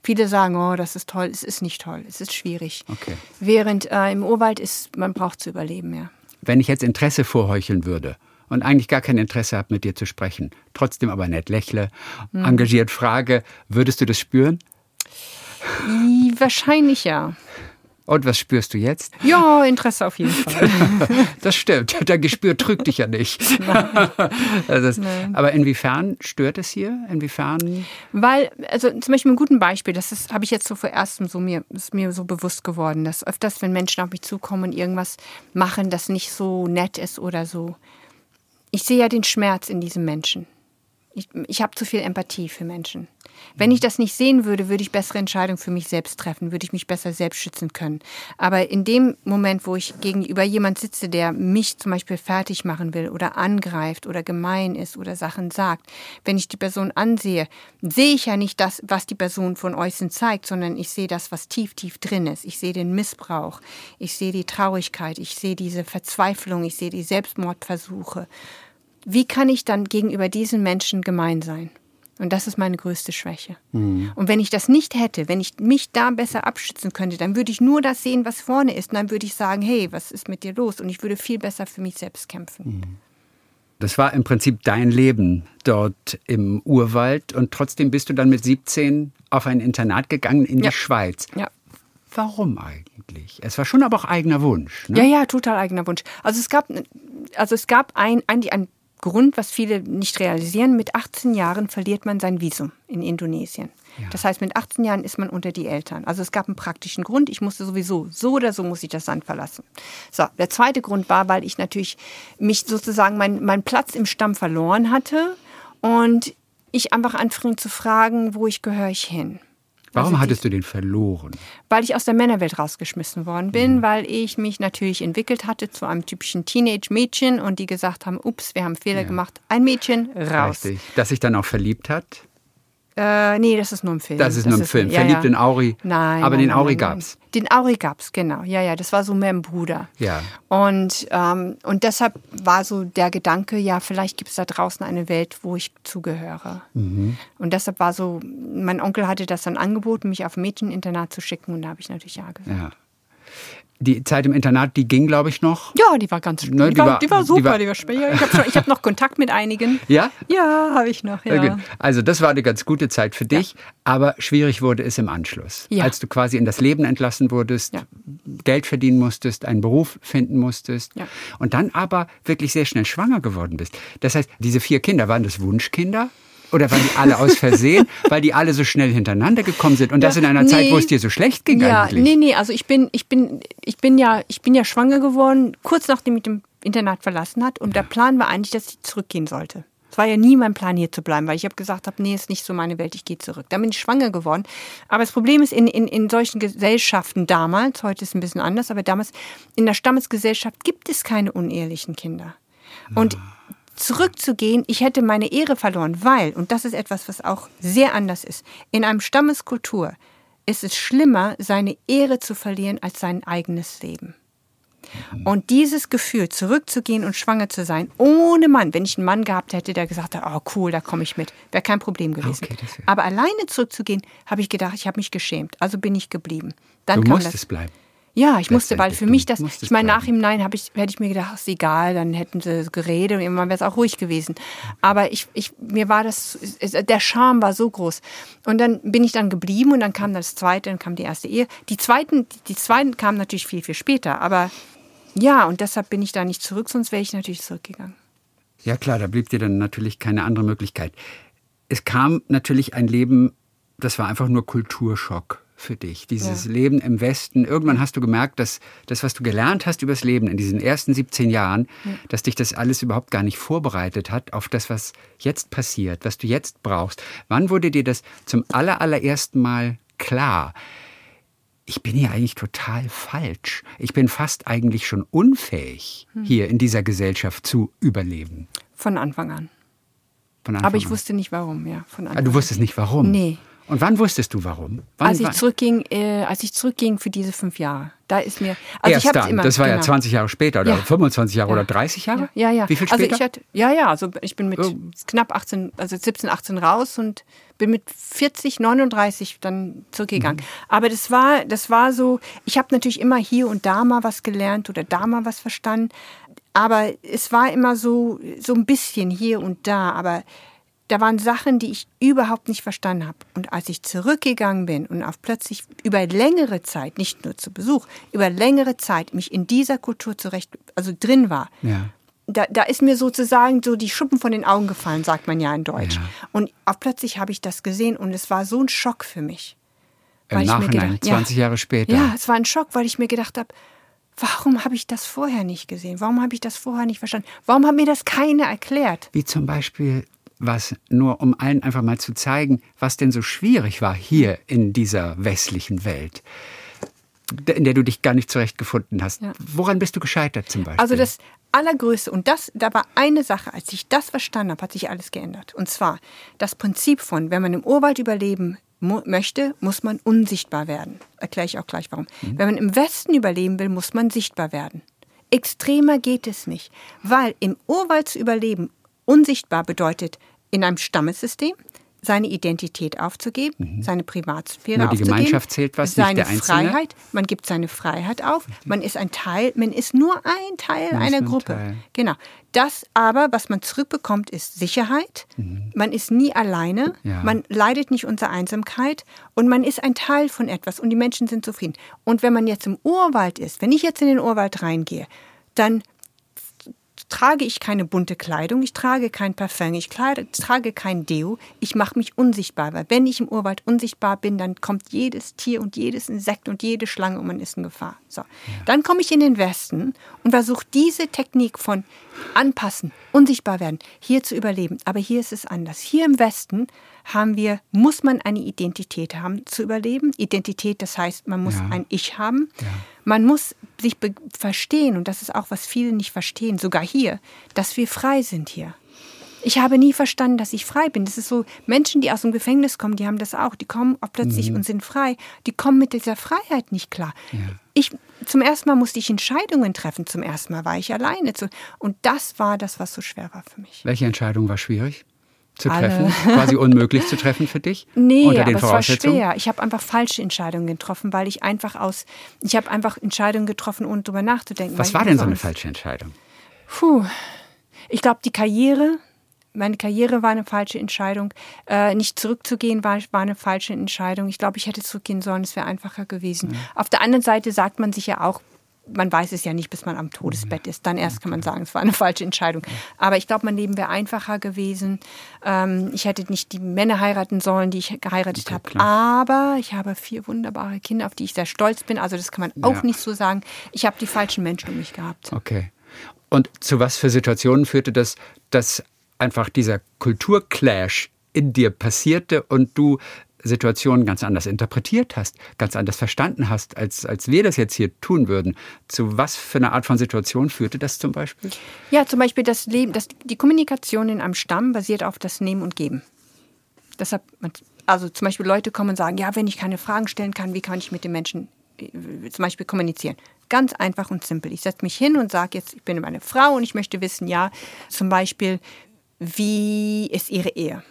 Viele sagen, oh, das ist toll. Es ist nicht toll. Es ist schwierig. Okay. Während äh, im Urwald ist, man braucht zu überleben, ja wenn ich jetzt Interesse vorheucheln würde und eigentlich gar kein Interesse habe, mit dir zu sprechen, trotzdem aber nett lächle, hm. engagiert frage, würdest du das spüren? Wahrscheinlich ja. Und was spürst du jetzt? Ja, Interesse auf jeden Fall. *laughs* das stimmt. Dein Gespür trügt dich ja nicht. also aber inwiefern stört es hier? Inwiefern? Weil, also zum Beispiel ein gutes Beispiel, das habe ich jetzt so vorerst so mir, ist mir so bewusst geworden, dass öfters, wenn Menschen auf mich zukommen und irgendwas machen, das nicht so nett ist oder so, ich sehe ja den Schmerz in diesem Menschen. Ich, ich habe zu viel Empathie für Menschen. Wenn ich das nicht sehen würde, würde ich bessere Entscheidungen für mich selbst treffen, würde ich mich besser selbst schützen können. Aber in dem Moment, wo ich gegenüber jemand sitze, der mich zum Beispiel fertig machen will oder angreift oder gemein ist oder Sachen sagt, wenn ich die Person ansehe, sehe ich ja nicht das, was die Person von außen zeigt, sondern ich sehe das, was tief, tief drin ist. Ich sehe den Missbrauch, ich sehe die Traurigkeit, ich sehe diese Verzweiflung, ich sehe die Selbstmordversuche wie kann ich dann gegenüber diesen Menschen gemein sein? Und das ist meine größte Schwäche. Mhm. Und wenn ich das nicht hätte, wenn ich mich da besser abschützen könnte, dann würde ich nur das sehen, was vorne ist. Und dann würde ich sagen, hey, was ist mit dir los? Und ich würde viel besser für mich selbst kämpfen. Mhm. Das war im Prinzip dein Leben dort im Urwald. Und trotzdem bist du dann mit 17 auf ein Internat gegangen in ja. die Schweiz. Ja. Warum eigentlich? Es war schon aber auch eigener Wunsch. Ne? Ja, ja, total eigener Wunsch. Also es gab, also es gab ein, ein, ein Grund, was viele nicht realisieren, mit 18 Jahren verliert man sein Visum in Indonesien. Ja. Das heißt, mit 18 Jahren ist man unter die Eltern. Also es gab einen praktischen Grund. Ich musste sowieso, so oder so muss ich das Land verlassen. So, der zweite Grund war, weil ich natürlich mich sozusagen meinen mein Platz im Stamm verloren hatte und ich einfach anfing zu fragen, wo ich gehöre ich hin. Warum also hattest du den verloren? Weil ich aus der Männerwelt rausgeschmissen worden bin, mhm. weil ich mich natürlich entwickelt hatte zu einem typischen Teenage-Mädchen und die gesagt haben, ups, wir haben Fehler ja. gemacht, ein Mädchen raus. Richtig. Das sich dann auch verliebt hat? Äh, nee, das ist nur im Film. Das ist das nur im Film. Ja, Verliebt ja. in Auri. Nein. Aber nein, den Auri gab es. Den Auri gab es, genau. Ja, ja, das war so mehr ein Bruder. Ja. Und, ähm, und deshalb war so der Gedanke, ja, vielleicht gibt es da draußen eine Welt, wo ich zugehöre. Mhm. Und deshalb war so, mein Onkel hatte das dann angeboten, mich auf ein Mädcheninternat zu schicken und da habe ich natürlich ja gesagt. Ja die Zeit im Internat, die ging, glaube ich, noch. Ja, die war ganz ne, die, die, war, die war super, die war, die war schwer. Ich habe hab noch Kontakt mit einigen. *laughs* Ja? Ja, habe ich noch, ja. Also das war eine ganz gute Zeit für dich, ja. aber schwierig wurde es im Anschluss. Ja. Als du quasi in das Leben entlassen wurdest, ja. Geld verdienen musstest, einen Beruf finden musstest und dann aber wirklich sehr schnell schwanger geworden bist. Das heißt, diese vier Kinder, waren das Wunschkinder? Oder waren die alle aus Versehen, *laughs* weil die alle so schnell hintereinander gekommen sind und das in einer nee. Zeit, wo es dir so schlecht ging ja, eigentlich? Nee, nee, also ich bin, ich bin, ich bin ja, ich bin ja schwanger geworden, kurz nachdem ich dem Internat verlassen hat und ja. der Plan war eigentlich, dass ich zurückgehen sollte. Es war ja nie mein Plan, hier zu bleiben, weil ich habe gesagt habe, nee, ist nicht so meine Welt, ich gehe zurück. Dann bin ich schwanger geworden. Aber das Problem ist, in, in, in solchen Gesellschaften damals, heute ist es ein bisschen anders, aber damals, in der Stammesgesellschaft gibt es keine unehelichen Kinder. Und ah zurückzugehen, ich hätte meine Ehre verloren, weil, und das ist etwas, was auch sehr anders ist, in einem Stammeskultur ist es schlimmer, seine Ehre zu verlieren als sein eigenes Leben. Und dieses Gefühl, zurückzugehen und schwanger zu sein, ohne Mann, wenn ich einen Mann gehabt hätte, der gesagt hat, oh cool, da komme ich mit, wäre kein Problem gewesen. Okay, Aber alleine zurückzugehen, habe ich gedacht, ich habe mich geschämt. Also bin ich geblieben. Dann Du musstest das, bleiben. Ja, ich musste, weil für mich das, ich meine, bleiben. nachhinein habe ich, hätte ich mir gedacht, ist egal, dann hätten sie geredet und irgendwann wäre es auch ruhig gewesen. Aber ich, ich, mir war das, der Charme war so groß. Und dann bin ich dann geblieben und dann kam das zweite, dann kam die erste Ehe. Die zweiten, die zweiten kamen natürlich viel, viel später. Aber ja, und deshalb bin ich da nicht zurück, sonst wäre ich natürlich zurückgegangen. Ja klar, da blieb dir dann natürlich keine andere Möglichkeit. Es kam natürlich ein Leben, das war einfach nur Kulturschock für dich. Dieses Leben im Westen. Irgendwann hast du gemerkt, dass das, was du gelernt hast übers Leben in diesen ersten 17 Jahren, dass dich das alles überhaupt gar nicht vorbereitet hat auf das, was jetzt passiert, was du jetzt brauchst. Wann wurde dir das zum aller, allerersten Mal klar? Ich bin hier eigentlich total falsch. Ich bin fast eigentlich schon unfähig, hier in dieser Gesellschaft zu überleben. Von Anfang an. Von Anfang Aber ich an. wusste nicht warum, ja. Von Anfang Ah, du wusstest nicht warum? Nee. Und wann wusstest du warum? Wann, als ich wann- zurückging, äh, als ich zurückging für diese fünf Jahre, da ist mir, also Erst ich dann, immer, das war ja genau. 20 Jahre später oder Ja. 25 Jahre Ja. oder 30 Jahre? Ja, ja. Wie viel also später? ich hatte, ja, ja, also ich bin mit Oh. knapp 18, also 17, 18 raus und bin mit 40, 39 dann zurückgegangen. Mhm. Aber das war, das war so, ich habe natürlich immer hier und da mal was gelernt oder da mal was verstanden, aber es war immer so, so ein bisschen hier und da, aber da waren Sachen, die ich überhaupt nicht verstanden habe. Und als ich zurückgegangen bin und auf plötzlich über längere Zeit, nicht nur zu Besuch, über längere Zeit mich in dieser Kultur zurecht, also drin war, Ja. da, da ist mir sozusagen so die Schuppen von den Augen gefallen, sagt man ja in Deutsch. Ja. Und auf plötzlich habe ich das gesehen und es war so ein Schock für mich. Im Weil ich mir Nachhinein, gedacht- 20 Jahre später. Ja, es war ein Schock, weil ich mir gedacht habe, warum habe ich das vorher nicht gesehen? Warum habe ich das vorher nicht verstanden? Warum hat mir das keiner erklärt? Wie zum Beispiel, was nur um allen einfach mal zu zeigen, was denn so schwierig war hier in dieser westlichen Welt, in der du dich gar nicht zurechtgefunden hast. Ja. Woran bist du gescheitert zum Beispiel? Also das Allergrößte, und das, da war eine Sache, als ich das verstanden habe, hat sich alles geändert. Und zwar das Prinzip von, wenn man im Urwald überleben möchte, muss man unsichtbar werden. Erkläre ich auch gleich warum. Wenn man im Westen überleben will, muss man sichtbar werden. Extremer geht es nicht, weil im Urwald zu überleben unsichtbar bedeutet, in einem Stammessystem seine Identität aufzugeben, seine Privatsphäre Nur die aufzugeben, Gemeinschaft zählt was, nicht seine der Einzelne? Freiheit, man gibt seine Freiheit auf, man ist ein Teil, man ist nur ein Teil Man einer ein Gruppe. Teil. Genau. Das aber, was man zurückbekommt, ist Sicherheit. Man ist nie alleine. Mhm. Ja. Man leidet nicht unter Einsamkeit. Und man ist ein Teil von etwas. Und die Menschen sind zufrieden. Und wenn man jetzt im Urwald ist, wenn ich jetzt in den Urwald reingehe, dann trage ich keine bunte Kleidung, ich trage kein Parfum, ich kleide, trage kein Deo, ich mache mich unsichtbar, weil wenn ich im Urwald unsichtbar bin, dann kommt jedes Tier und jedes Insekt und jede Schlange und man ist in Gefahr. So. Dann komme ich in den Westen und versuche diese Technik von anpassen, unsichtbar werden, hier zu überleben. Aber hier ist es anders. Hier im Westen haben wir, muss man eine Identität haben, zu überleben. Identität, das heißt, man muss Ja. ein Ich haben. Man muss sich verstehen, und das ist auch, was viele nicht verstehen, sogar hier, dass wir frei sind hier. Ich habe nie verstanden, dass ich frei bin. Das ist so, Menschen, die aus dem Gefängnis kommen, die haben das auch. Die kommen auch plötzlich und sind frei. Die kommen mit dieser Freiheit nicht klar. Ich, zum ersten Mal musste ich Entscheidungen treffen. Zum ersten Mal war ich alleine. Zu, und das war das, was so schwer war für mich. Welche Entscheidung war schwierig zu Alle. treffen? Quasi unmöglich zu treffen für dich? *laughs* Nee, Unter den aber es war schwer. Ich habe einfach falsche Entscheidungen getroffen, weil ich einfach aus, ich habe einfach Entscheidungen getroffen, ohne drüber nachzudenken. Was war denn so eine falsche Entscheidung? Puh, ich glaube, die Karriere, meine Karriere war eine falsche Entscheidung. Äh, nicht zurückzugehen war, war eine falsche Entscheidung. Ich glaube, ich hätte zurückgehen sollen, es wäre einfacher gewesen. Auf der anderen Seite sagt man sich ja auch, man weiß es ja nicht, bis man am Todesbett ist. Dann erst kann man sagen, es war eine falsche Entscheidung. Aber ich glaube, mein Leben wäre einfacher gewesen. Ähm, ich hätte nicht die Männer heiraten sollen, die ich geheiratet Okay, habe. Aber ich habe vier wunderbare Kinder, auf die ich sehr stolz bin. Also das kann man auch Ja. nicht so sagen. Ich habe die falschen Menschen um mich gehabt. Okay. Und zu was für Situationen führte das, dass einfach dieser Kulturclash in dir passierte und du Situationen ganz anders interpretiert hast, ganz anders verstanden hast, als, als wir das jetzt hier tun würden. Zu was für eine Art von Situation führte das zum Beispiel? Ja, zum Beispiel das Leben, das, die Kommunikation in einem Stamm basiert auf das Nehmen und Geben. Deshalb, Also zum Beispiel Leute kommen und sagen, ja, wenn ich keine Fragen stellen kann, wie kann ich mit den Menschen äh, zum Beispiel kommunizieren? Ganz einfach und simpel. Ich setze mich hin und sage jetzt, ich bin eine Frau und ich möchte wissen, ja, zum Beispiel, wie ist ihre Ehe?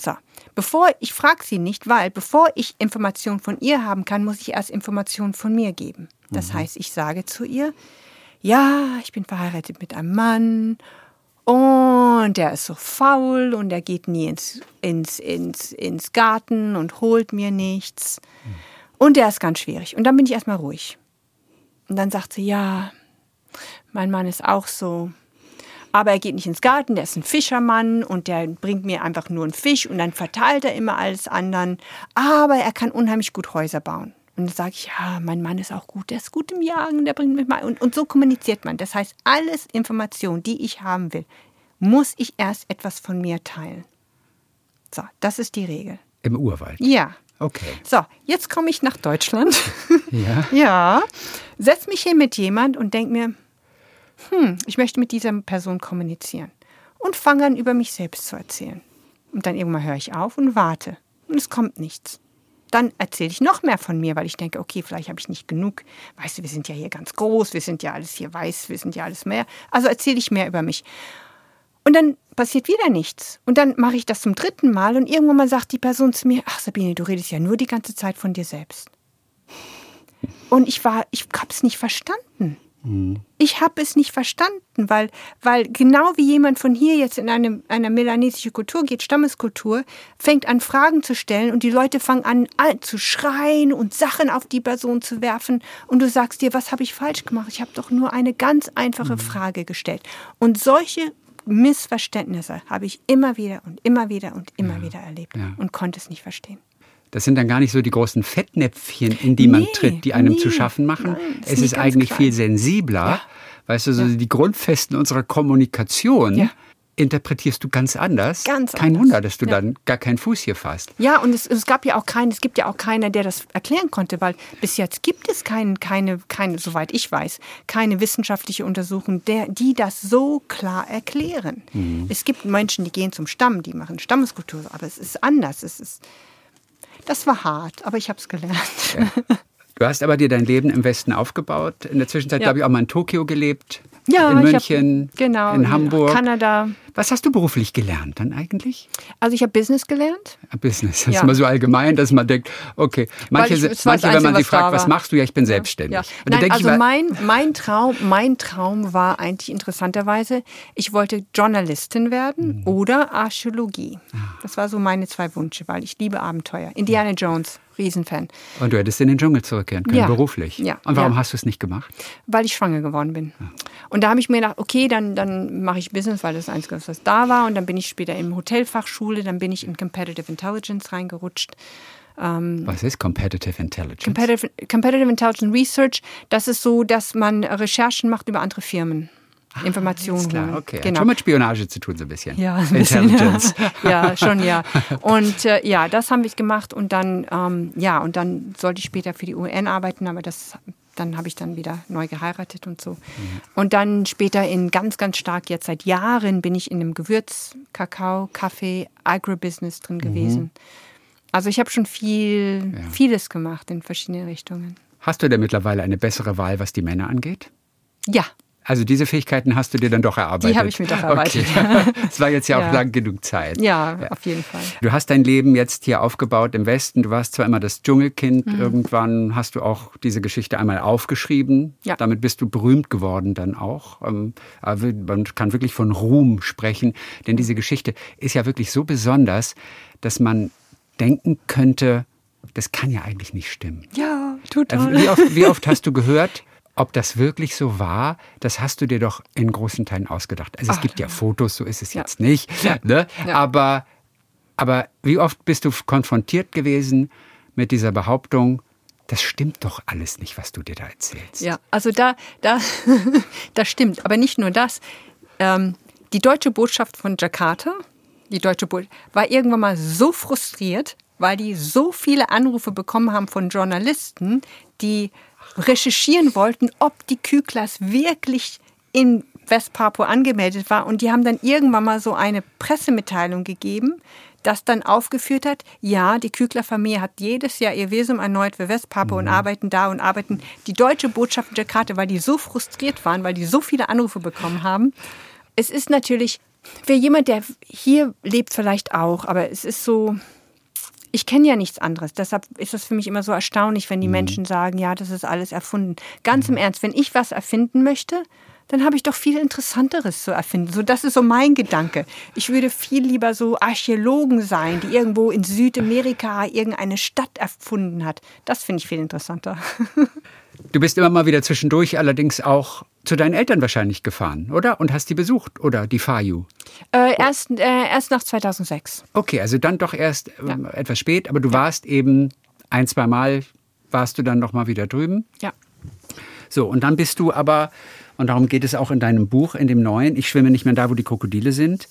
So, bevor ich frage sie nicht, weil bevor ich Informationen von ihr haben kann, muss ich erst Informationen von mir geben. Das mhm. heißt, ich sage zu ihr, ja, ich bin verheiratet mit einem Mann und der ist so faul und er geht nie ins, ins, ins, ins Garten und holt mir nichts. Und der ist ganz schwierig. Und dann bin ich erstmal ruhig. Und dann sagt sie, ja, mein Mann ist auch so. Aber er geht nicht ins Garten, der ist ein Fischermann und der bringt mir einfach nur einen Fisch und dann verteilt er immer alles anderen. Aber er kann unheimlich gut Häuser bauen. Und dann sage ich, ja, mein Mann ist auch gut, der ist gut im Jagen, der bringt mich mal. Und, und so kommuniziert man. Das heißt, alles Information, die ich haben will, muss ich erst etwas von mir teilen. So, das ist die Regel. Im Urwald? Ja. Okay. So, jetzt komme ich nach Deutschland. Ja. *laughs* ja. Setz mich hin mit jemand und denk mir, hm, ich möchte mit dieser Person kommunizieren. Und fange an, über mich selbst zu erzählen. Und dann irgendwann höre ich auf und warte. Und es kommt nichts dann erzähle ich noch mehr von mir, weil ich denke, okay, vielleicht habe ich nicht genug. Weißt du, wir sind ja hier ganz groß, wir sind ja alles hier weiß, wir sind ja alles mehr. Also erzähle ich mehr über mich. Und dann passiert wieder nichts. Und dann mache ich das zum dritten Mal und irgendwann mal sagt die Person zu mir, ach Sabine, du redest ja nur die ganze Zeit von dir selbst. Und ich war, ich habe es nicht verstanden. Ich habe es nicht verstanden, weil, weil genau wie jemand von hier jetzt in eine, eine melanesische Kultur geht, Stammeskultur, fängt an Fragen zu stellen und die Leute fangen an zu schreien und Sachen auf die Person zu werfen und du sagst dir, was habe ich falsch gemacht? Ich habe doch nur eine ganz einfache mhm. Frage gestellt. Und solche Missverständnisse habe ich immer wieder und immer wieder und immer ja. wieder erlebt ja. und konnte es nicht verstehen. Das sind dann gar nicht so die großen Fettnäpfchen, in die man tritt, die einem nee, zu schaffen machen. Nein, es ist eigentlich klein. viel sensibler. Ja. Weißt du, so ja. die Grundfesten unserer Kommunikation ja. interpretierst du ganz anders. Ganz Kein anders. Wunder, dass du dann gar keinen Fuß hier fasst. Ja, und es, es, gab ja auch keinen, es gibt ja auch keiner, der das erklären konnte, weil bis jetzt gibt es kein, keine, keine, soweit ich weiß, keine wissenschaftliche Untersuchung, der, die das so klar erklären. Mhm. Es gibt Menschen, die gehen zum Stamm, die machen Stammeskultur, aber es ist anders. Es ist das war hart, aber ich habe es gelernt. Ja. Du hast aber dir dein Leben im Westen aufgebaut. In der Zwischenzeit, ja. glaube ich, auch mal in Tokio gelebt. Ja, in München, hab, genau, in Hamburg, Kanada. Was hast du beruflich gelernt dann eigentlich? Also ich habe Business gelernt. Ah, Business, das ja. ist immer so allgemein, dass man denkt, okay, manche, ich, manche wenn man sie fragt, was machst du? Ja, ich bin selbstständig. Ja. Nein, also mein, mein, Traum, mein Traum war eigentlich interessanterweise, ich wollte Journalistin werden mhm. oder Archäologie. Ah. Das war so meine zwei Wünsche, weil ich liebe Abenteuer. Indiana Jones. Riesenfan. Und du hättest in den Dschungel zurückkehren können, ja. beruflich. Ja. Und warum ja. hast du es nicht gemacht? Weil ich schwanger geworden bin. Ja. Und da habe ich mir gedacht, okay, dann, dann mache ich Business, weil das das Einzige, was da war. Und dann bin ich später in Hotelfachschule, dann bin ich in Competitive Intelligence reingerutscht. Ähm, was ist Competitive Intelligence? Competitive, Competitive Intelligence Research, das ist so, dass man Recherchen macht über andere Firmen. Ah, Informationen klar, okay. Genau. Hat schon mit Spionage zu tun, so ein bisschen. Ja, ein Intelligence. Bisschen. *laughs* ja, schon, ja. *laughs* Und äh, ja, das haben wir gemacht und dann, ähm, ja, und dann sollte ich später für die UN arbeiten, aber das, dann habe ich dann wieder neu geheiratet und so. Mhm. Und dann später in ganz, ganz stark, jetzt seit Jahren bin ich in einem Gewürz, Kakao, Kaffee, Agribusiness drin mhm. gewesen. Also ich habe schon viel, ja. vieles gemacht in verschiedene Richtungen. Hast du denn mittlerweile eine bessere Wahl, was die Männer angeht? Ja, also diese Fähigkeiten hast du dir dann doch erarbeitet. Die habe ich mir doch erarbeitet. Okay. *laughs* Es war jetzt ja, ja, auch lang genug Zeit. Ja, ja, auf jeden Fall. Du hast dein Leben jetzt hier aufgebaut im Westen. Du warst zwar immer das Dschungelkind. Mhm. Irgendwann hast du auch diese Geschichte einmal aufgeschrieben. Ja. Damit bist du berühmt geworden dann auch. Ähm, man kann wirklich von Ruhm sprechen, denn diese Geschichte ist ja wirklich so besonders, dass man denken könnte, das kann ja eigentlich nicht stimmen. Ja, total. Wie oft, wie oft hast du gehört, ob das wirklich so war, das hast du dir doch in großen Teilen ausgedacht. Also es Ach, gibt ja Fotos, so ist es ja. jetzt nicht. Ne? Ja. Aber, aber wie oft bist du konfrontiert gewesen mit dieser Behauptung, das stimmt doch alles nicht, was du dir da erzählst. Ja, also da, da, *laughs* das stimmt. Aber nicht nur das. Ähm, die deutsche Botschaft von Jakarta, die deutsche Botschaft, war irgendwann mal so frustriert, weil die so viele Anrufe bekommen haben von Journalisten, die recherchieren wollten, ob die Kyklas wirklich in Westpapua angemeldet war. Und die haben dann irgendwann mal so eine Pressemitteilung gegeben, das dann aufgeführt hat, ja, die Kügler-Familie hat jedes Jahr ihr Visum erneut für Westpapua mhm. und arbeiten da und arbeiten. Die deutsche Botschaft in Jakarta, weil die so frustriert waren, weil die so viele Anrufe bekommen haben. Es ist natürlich, für jemand, der hier lebt, vielleicht auch, aber es ist so, ich kenne ja nichts anderes. Deshalb ist es für mich immer so erstaunlich, wenn die mhm. Menschen sagen, ja, das ist alles erfunden. Ganz im mhm. Ernst, wenn ich was erfinden möchte, dann habe ich doch viel Interessanteres zu erfinden. So, das ist so mein Gedanke. Ich würde viel lieber so Archäologen sein, die irgendwo in Südamerika irgendeine Stadt erfunden hat. Das finde ich viel interessanter. *laughs* Du bist immer mal wieder zwischendurch allerdings auch zu deinen Eltern wahrscheinlich gefahren, oder? Und hast die besucht, oder die Fayu? Äh, erst, äh, erst nach 2006. Okay, also dann doch erst äh, ja. etwas spät, aber du ja. warst eben ein, zwei Mal, warst du dann noch mal wieder drüben? Ja. So, und dann bist du aber, und darum geht es auch in deinem Buch, in dem neuen, Ich schwimme nicht mehr da, wo die Krokodile sind,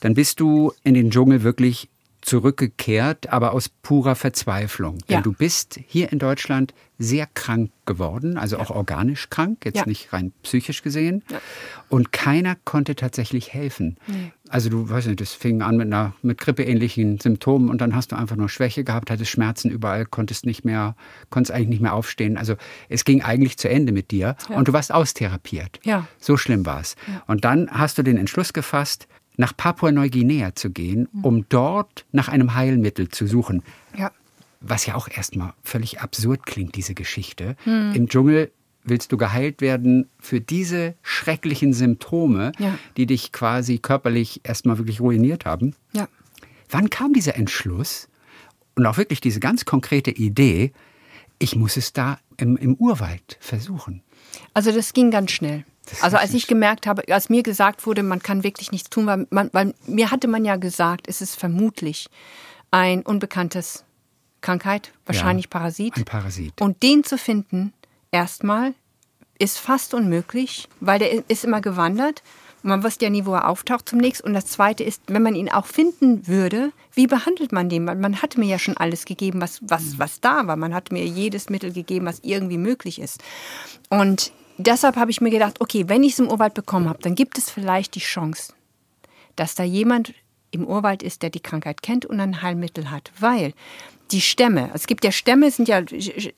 dann bist du in den Dschungel wirklich zurückgekehrt, aber aus purer Verzweiflung. Ja. Denn du bist hier in Deutschland sehr krank geworden, also ja. auch organisch krank, jetzt ja. nicht rein psychisch gesehen. Und keiner konnte tatsächlich helfen. Nee. Also du weißt nicht, das fing an mit einer mit grippeähnlichen Symptomen und dann hast du einfach nur Schwäche gehabt, hattest Schmerzen überall, konntest nicht mehr, konntest eigentlich nicht mehr aufstehen. Also es ging eigentlich zu Ende mit dir und du warst austherapiert. Ja. So schlimm war es. Und dann hast du den Entschluss gefasst, nach Papua-Neuguinea zu gehen, mhm. um dort nach einem Heilmittel zu suchen. Ja. Was ja auch erstmal völlig absurd klingt, diese Geschichte. Mhm. Im Dschungel willst du geheilt werden für diese schrecklichen Symptome, ja. die dich quasi körperlich erstmal wirklich ruiniert haben. Ja. Wann kam dieser Entschluss und auch wirklich diese ganz konkrete Idee, ich muss es da im, im Urwald versuchen? Also das ging ganz schnell. Also als ich gemerkt habe, als mir gesagt wurde, man kann wirklich nichts tun, weil, man, weil mir hatte man ja gesagt, es ist vermutlich ein unbekanntes Krankheit, wahrscheinlich ja, Parasit. Ein Parasit. Und den zu finden, erstmal, ist fast unmöglich, weil der ist immer gewandert. Und man wusste ja nie, wo er auftaucht zum nächsten. Und das Zweite ist, wenn man ihn auch finden würde, wie behandelt man den? Man hat mir ja schon alles gegeben, was, was, was da war. Man hat mir jedes Mittel gegeben, was irgendwie möglich ist. Und deshalb habe ich mir gedacht, okay, wenn ich es im Urwald bekommen habe, dann gibt es vielleicht die Chance, dass da jemand im Urwald ist, der die Krankheit kennt und ein Heilmittel hat. Weil die Stämme, es gibt ja Stämme, sind ja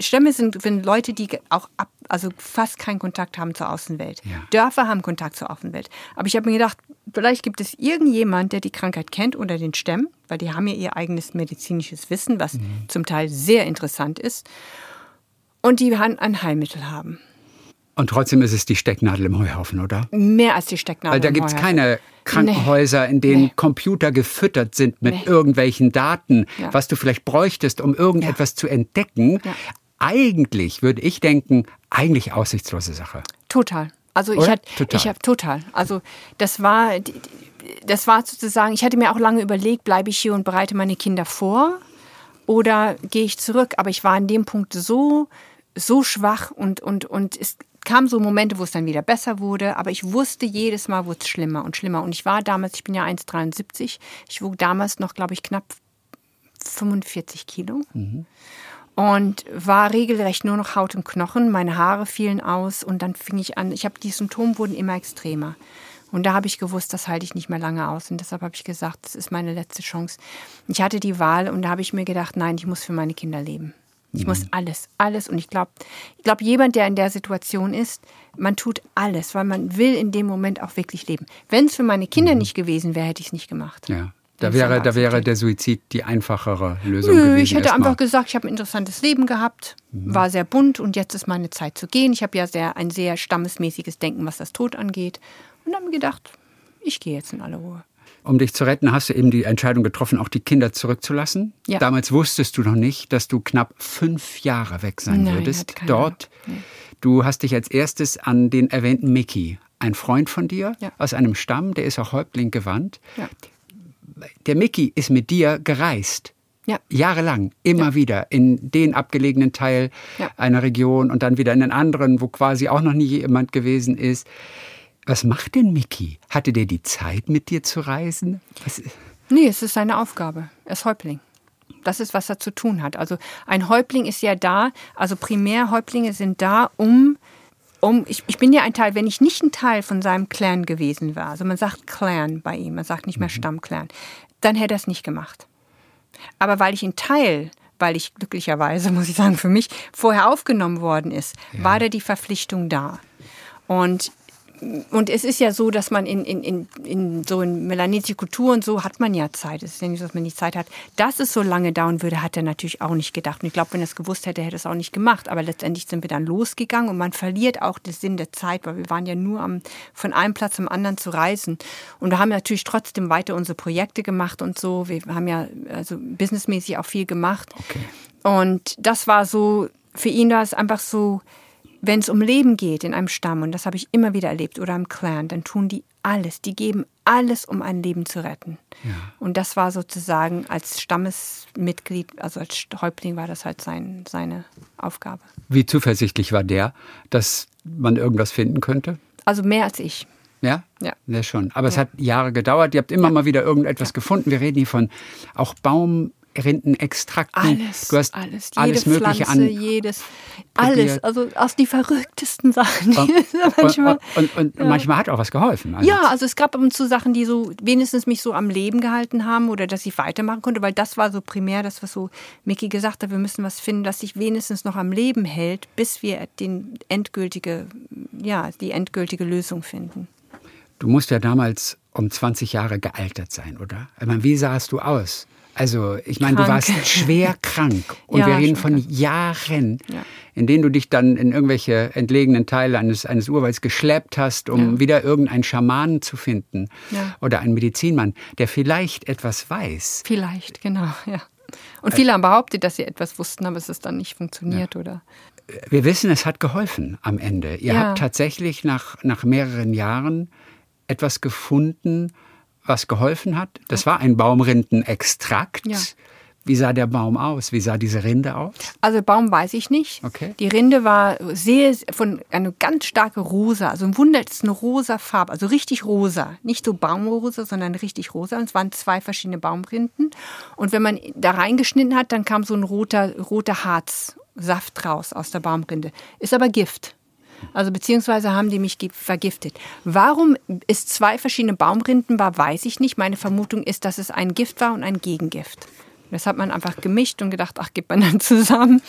Stämme sind, sind Leute, die auch ab, also fast keinen Kontakt haben zur Außenwelt. Ja. Dörfer haben Kontakt zur Außenwelt. Aber ich habe mir gedacht, vielleicht gibt es irgendjemand, der die Krankheit kennt unter den Stämmen, weil die haben ja ihr eigenes medizinisches Wissen, was mhm. zum Teil sehr interessant ist, und die ein Heilmittel haben. Und trotzdem ist es die Stecknadel im Heuhaufen, oder? Mehr als die Stecknadel. Weil da gibt es keine Krankenhäuser, in denen nee. Computer gefüttert sind mit nee. irgendwelchen Daten, ja. was du vielleicht bräuchtest, um irgendetwas ja. zu entdecken. Ja. Eigentlich würde ich denken, eigentlich aussichtslose Sache. Total. Also ich hatte, ich habe total. Also das war, das war sozusagen. Ich hatte mir auch lange überlegt, bleibe ich hier und bereite meine Kinder vor oder gehe ich zurück? Aber ich war an dem Punkt so so schwach und und und es kamen so Momente, wo es dann wieder besser wurde, aber ich wusste jedes Mal, wurde es schlimmer und schlimmer. Und ich war damals, ich bin ja 1,73, ich wog damals noch, glaube ich, knapp 45 Kilo. Mhm. Und war regelrecht nur noch Haut und Knochen. Meine Haare fielen aus und dann fing ich an. Ich habe die Symptome wurden immer extremer. Und da habe ich gewusst, das halte ich nicht mehr lange aus. Und deshalb habe ich gesagt, das ist meine letzte Chance. Ich hatte die Wahl und da habe ich mir gedacht, nein, ich muss für meine Kinder leben. Ich muss alles, alles. Und ich glaube, ich glaube, jemand, der in der Situation ist, man tut alles, weil man will in dem Moment auch wirklich leben. Wenn es für meine Kinder mhm. nicht gewesen wäre, hätte ich es nicht gemacht. Ja. Da wäre, da wäre der Suizid die einfachere Lösung Nö, gewesen. Ich hätte einfach gesagt, ich habe ein interessantes Leben gehabt, mhm. war sehr bunt und jetzt ist meine Zeit zu gehen. Ich habe ja sehr, ein sehr stammesmäßiges Denken, was das Tod angeht. Und habe mir gedacht, ich gehe jetzt in alle Ruhe. Um dich zu retten, hast du eben die Entscheidung getroffen, auch die Kinder zurückzulassen. Ja. Damals wusstest du noch nicht, dass du knapp fünf Jahre weg sein Nein, würdest. Dort. Nee. Du hast dich als erstes an den erwähnten Mickey, ein Freund von dir ja. aus einem Stamm, der ist auch Häuptling gewandt. Ja. Der Mickey ist mit dir gereist. Ja. Jahrelang, immer ja. wieder in den abgelegenen Teil ja. einer Region und dann wieder in den anderen, wo quasi auch noch nie jemand gewesen ist. Was macht denn Mickey? Hatte der die Zeit, mit dir zu reisen? Was? Nee, es ist seine Aufgabe. Er ist Häuptling. Das ist, was er zu tun hat. Also ein Häuptling ist ja da, also Primärhäuptlinge sind da, um, um ich, ich bin ja ein Teil, wenn ich nicht ein Teil von seinem Clan gewesen war, also man sagt Clan bei ihm, man sagt nicht mehr mhm. Stammclan, dann hätte er es nicht gemacht. Aber weil ich in Teil, weil ich glücklicherweise, *laughs* muss ich sagen, für mich vorher aufgenommen worden ist, ja. war da die Verpflichtung da. Und und es ist ja so, dass man in, in, in, in so in melanetische Kultur und so hat man ja Zeit. Es ist ja nicht so, dass man nicht Zeit hat. Dass es so lange dauern würde, hat er natürlich auch nicht gedacht. Und ich glaube, wenn er es gewusst hätte, hätte er es auch nicht gemacht. Aber letztendlich sind wir dann losgegangen und man verliert auch den Sinn der Zeit, weil wir waren ja nur am, von einem Platz zum anderen zu reisen. Und wir haben natürlich trotzdem weiter unsere Projekte gemacht und so. Wir haben ja also businessmäßig auch viel gemacht. Okay. Und das war so, für ihn war es einfach so, wenn es um Leben geht in einem Stamm, und das habe ich immer wieder erlebt, oder im Clan, dann tun die alles, die geben alles, um ein Leben zu retten. Ja. Und das war sozusagen als Stammesmitglied, also als Häuptling war das halt sein, seine Aufgabe. Wie zuversichtlich war der, dass man irgendwas finden könnte? Also mehr als ich. Ja? Ja. Ja, schon. Aber ja. es hat Jahre gedauert. Ihr habt immer ja. mal wieder irgendetwas ja. gefunden. Wir reden hier von auch Baum, Rindenextrakten. Alles, du hast alles, alles jede Mögliche Pflanze, an. Jedes, alles, also aus die verrücktesten Sachen. Und, *laughs* manchmal, und, und, und ja. manchmal hat auch was geholfen. Also. Ja, also es gab ab und zu Sachen, die so wenigstens mich so am Leben gehalten haben oder dass ich weitermachen konnte, weil das war so primär das, was so Mickey gesagt hat, wir müssen was finden, das sich wenigstens noch am Leben hält, bis wir den endgültige, ja, die endgültige Lösung finden. Du musst ja damals um 20 Jahre gealtert sein, oder? Ich meine, wie sahst du aus? Also, ich meine, du warst schwer *laughs* krank. Und ja, wir reden von Jahren, ja. in denen du dich dann in irgendwelche entlegenen Teile eines, eines Urwalds geschleppt hast, um ja. wieder irgendeinen Schamanen zu finden. Oder einen Medizinmann, der vielleicht etwas weiß. Vielleicht, genau, *laughs* ja. Und viele haben behauptet, dass sie etwas wussten, aber es ist dann nicht funktioniert, oder? Wir wissen, es hat geholfen am Ende. Ihr habt tatsächlich nach, nach mehreren Jahren etwas gefunden, was geholfen hat. Das war ein Baumrindenextrakt. Ja. Wie sah der Baum aus? Wie sah diese Rinde aus? Also Baum weiß ich nicht. Okay. Die Rinde war sehr von eine ganz starke rosa, also ein Wunder, ist eine rosa Farbe, also richtig rosa, nicht so Baumrosa, sondern richtig rosa. Und es waren zwei verschiedene Baumrinden. Und wenn man da reingeschnitten hat, dann kam so ein roter roter Harzsaft raus aus der Baumrinde. Ist aber Gift. Also beziehungsweise haben die mich vergiftet. Warum es zwei verschiedene Baumrinden war, weiß ich nicht. Meine Vermutung ist, dass es ein Gift war und ein Gegengift. Das hat man einfach gemischt und gedacht, ach, gibt man dann *laughs* zusammen.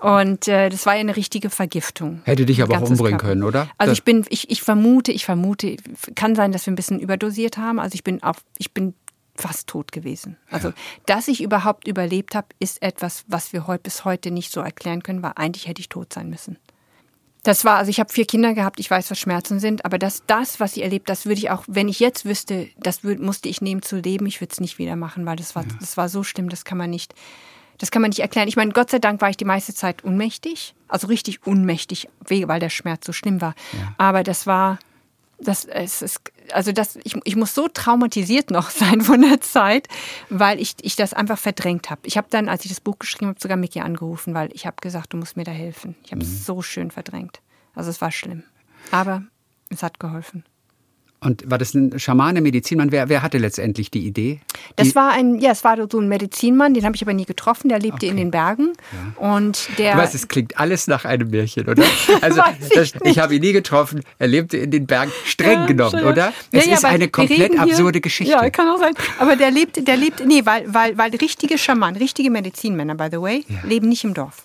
Und äh, das war ja eine richtige Vergiftung. Hätte dich aber auch umbringen Körper. können, oder? Also ich bin, ich, ich vermute, ich vermute, kann sein, dass wir ein bisschen überdosiert haben. Also ich bin auf, ich bin fast tot gewesen. Also, ja. dass ich überhaupt überlebt habe, ist etwas, was wir heute bis heute nicht so erklären können, weil eigentlich hätte ich tot sein müssen. Das war, also ich habe vier Kinder gehabt, ich weiß, was Schmerzen sind, aber das, das, was ich erlebt, das würde ich auch, wenn ich jetzt wüsste, das würd, musste ich nehmen zu leben, ich würde es nicht wieder machen, weil das war, ja. das war so schlimm, das kann man nicht, das kann man nicht erklären. Ich meine, Gott sei Dank war ich die meiste Zeit unmächtig, also richtig unmächtig, weil der Schmerz so schlimm war. Ja. Aber das war, das, es ist, also das, ich, ich muss so traumatisiert noch *laughs* sein von der Zeit, weil ich, ich das einfach verdrängt habe. Ich habe dann, als ich das Buch geschrieben habe, sogar Mickey angerufen, weil ich habe gesagt, du musst mir da helfen. Ich habe es mhm. so schön verdrängt. Also es war schlimm. Aber es hat geholfen. Und war das ein Schamane, Medizinmann? Wer, wer hatte letztendlich die Idee? Das die war ein, ja, es war so ein Medizinmann, den habe ich aber nie getroffen. Der lebte okay. in den Bergen ja. und der. Du weißt, es klingt alles nach einem Märchen, oder? *laughs* Also ich, ich habe ihn nie getroffen. Er lebte in den Bergen, streng ja, genommen, schon, oder? Es ja, ist eine komplett absurde Geschichte. Ja, kann auch sein. Aber der lebte, der lebt, nee, weil, weil, weil richtige Schamanen, richtige Medizinmänner, by the way, leben nicht im Dorf.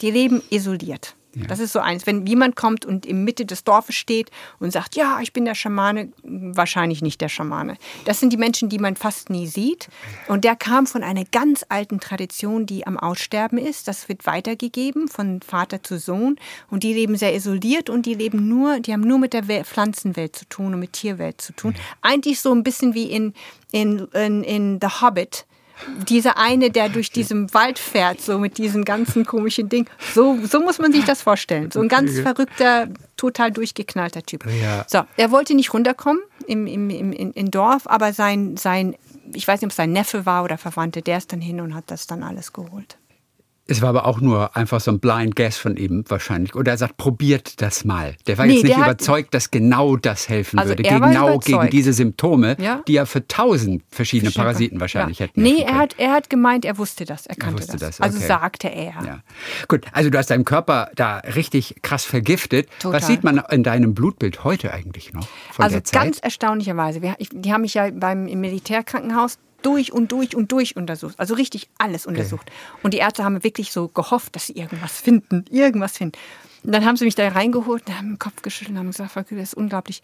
Die leben isoliert. Ja. Das ist so eins. Wenn jemand kommt und in Mitte des Dorfes steht und sagt, ja, ich bin der Schamane, wahrscheinlich nicht der Schamane. Das sind die Menschen, die man fast nie sieht. Und der kam von einer ganz alten Tradition, die am Aussterben ist. Das wird weitergegeben von Vater zu Sohn. Und die leben sehr isoliert und die leben nur, die haben nur mit der Pflanzenwelt zu tun und mit Tierwelt zu tun. Eigentlich so ein bisschen wie in, in, in, in The Hobbit dieser eine, der durch diesen Wald fährt, so mit diesem ganzen komischen Ding. So, so muss man sich das vorstellen. So ein ganz verrückter, total durchgeknallter Typ. Ja. So, er wollte nicht runterkommen im, im, im, im Dorf, aber sein, sein, ich weiß nicht, ob es sein Neffe war oder Verwandte, der ist dann hin und hat das dann alles geholt. Es war aber auch nur einfach so ein Blind Guess von ihm wahrscheinlich. Oder er sagt, probiert das mal. Der war nee, jetzt nicht überzeugt, dass genau das helfen also würde. Genau gegen diese Symptome, ja? die ja für tausend verschiedene Parasiten wahrscheinlich ja. hätten. Nee, er hat, er hat gemeint, er wusste das. Er kannte er das. das. Also okay. Also sagte er. Ja. Gut, also du hast deinen Körper da richtig krass vergiftet. Total. Was sieht man in deinem Blutbild heute eigentlich noch? also ganz erstaunlicherweise. Die haben mich ja beim, im Militärkrankenhaus durch und durch und durch untersucht. Also richtig alles untersucht. Und die Ärzte haben wirklich so gehofft, dass sie irgendwas finden, irgendwas finden. Und dann haben sie mich da reingeholt, haben den Kopf geschüttelt und haben gesagt, Frau Kühler, das ist unglaublich.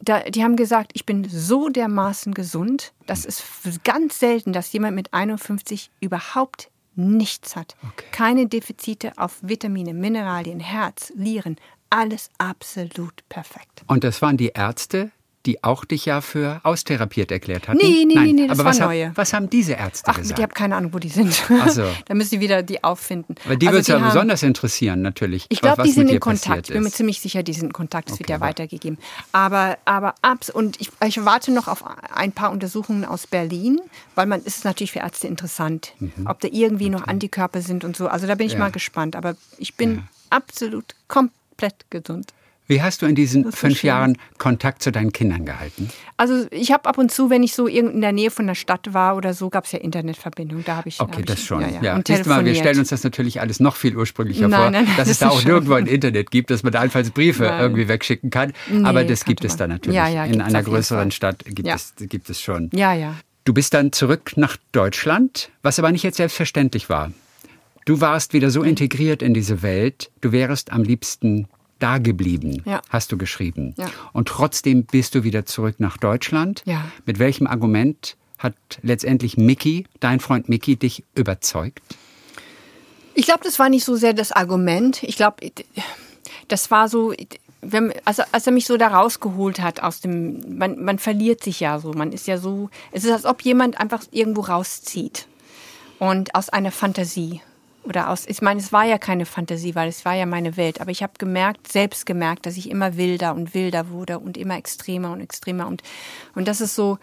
Da, die haben gesagt, ich bin so dermaßen gesund, das ist ganz selten, dass jemand mit 51 überhaupt nichts hat. Okay. Keine Defizite auf Vitamine, Mineralien, Herz, Nieren, alles absolut perfekt. Und das waren die Ärzte, die auch dich ja für austherapiert erklärt hatten? Nee, nee, Nein. nee, nee, das Aber war was, neue. Haben, was haben diese Ärzte Ach, gesagt? ich habe keine Ahnung, wo die sind. Ach so. *laughs* da müssen sie wieder die auffinden. Weil die Also würde es ja haben- besonders interessieren, natürlich. Ich was- glaube, was die sind in Kontakt. Ich bin mir ziemlich sicher, die sind in Kontakt. Es wird Okay, ja aber- weitergegeben. Aber, aber abs und ich, ich warte noch auf ein paar Untersuchungen aus Berlin, weil man ist natürlich für Ärzte interessant, ob da irgendwie noch Antikörper sind und so. Also da bin ich Mhm. Ja. mal gespannt. Aber ich bin absolut komplett gesund. Wie hast du in diesen fünf schön. Jahren Kontakt zu deinen Kindern gehalten? Also ich habe ab und zu, wenn ich so irgend in der Nähe von der Stadt war oder so, gab es ja Internetverbindung. Da habe ich. Okay, hab das ich, schon. Ja, Ja, ja. Und mal, wir stellen uns das natürlich alles noch viel ursprünglicher Nein, vor, nein, nein, dass es das da ist auch schon- nirgendwo ein Internet gibt, dass man da einfach Briefe irgendwie wegschicken kann. Nee, Aber das gibt es da natürlich. Ja, ja, In einer größeren. Stadt gibt, es, gibt es schon. Ja, ja. Du bist dann zurück nach Deutschland, was aber nicht jetzt selbstverständlich war. Du warst wieder so integriert in diese Welt, du wärst am liebsten da geblieben, Ja. hast du geschrieben. Ja. Und trotzdem bist du wieder zurück nach Deutschland. Ja. Mit welchem Argument hat letztendlich Mickey, dein Freund Mickey, dich überzeugt? Ich glaube, das war nicht so sehr das Argument. Ich glaube, das war so, wenn, also als er mich so da rausgeholt hat aus dem, man, man verliert sich ja so, man ist ja so, es ist als ob jemand einfach irgendwo rauszieht und aus einer Fantasie oder aus, ich meine, es war ja keine Fantasie, weil es war ja meine Welt, aber ich habe gemerkt, selbst gemerkt, dass ich immer wilder und wilder wurde und immer extremer und extremer und und das ist so,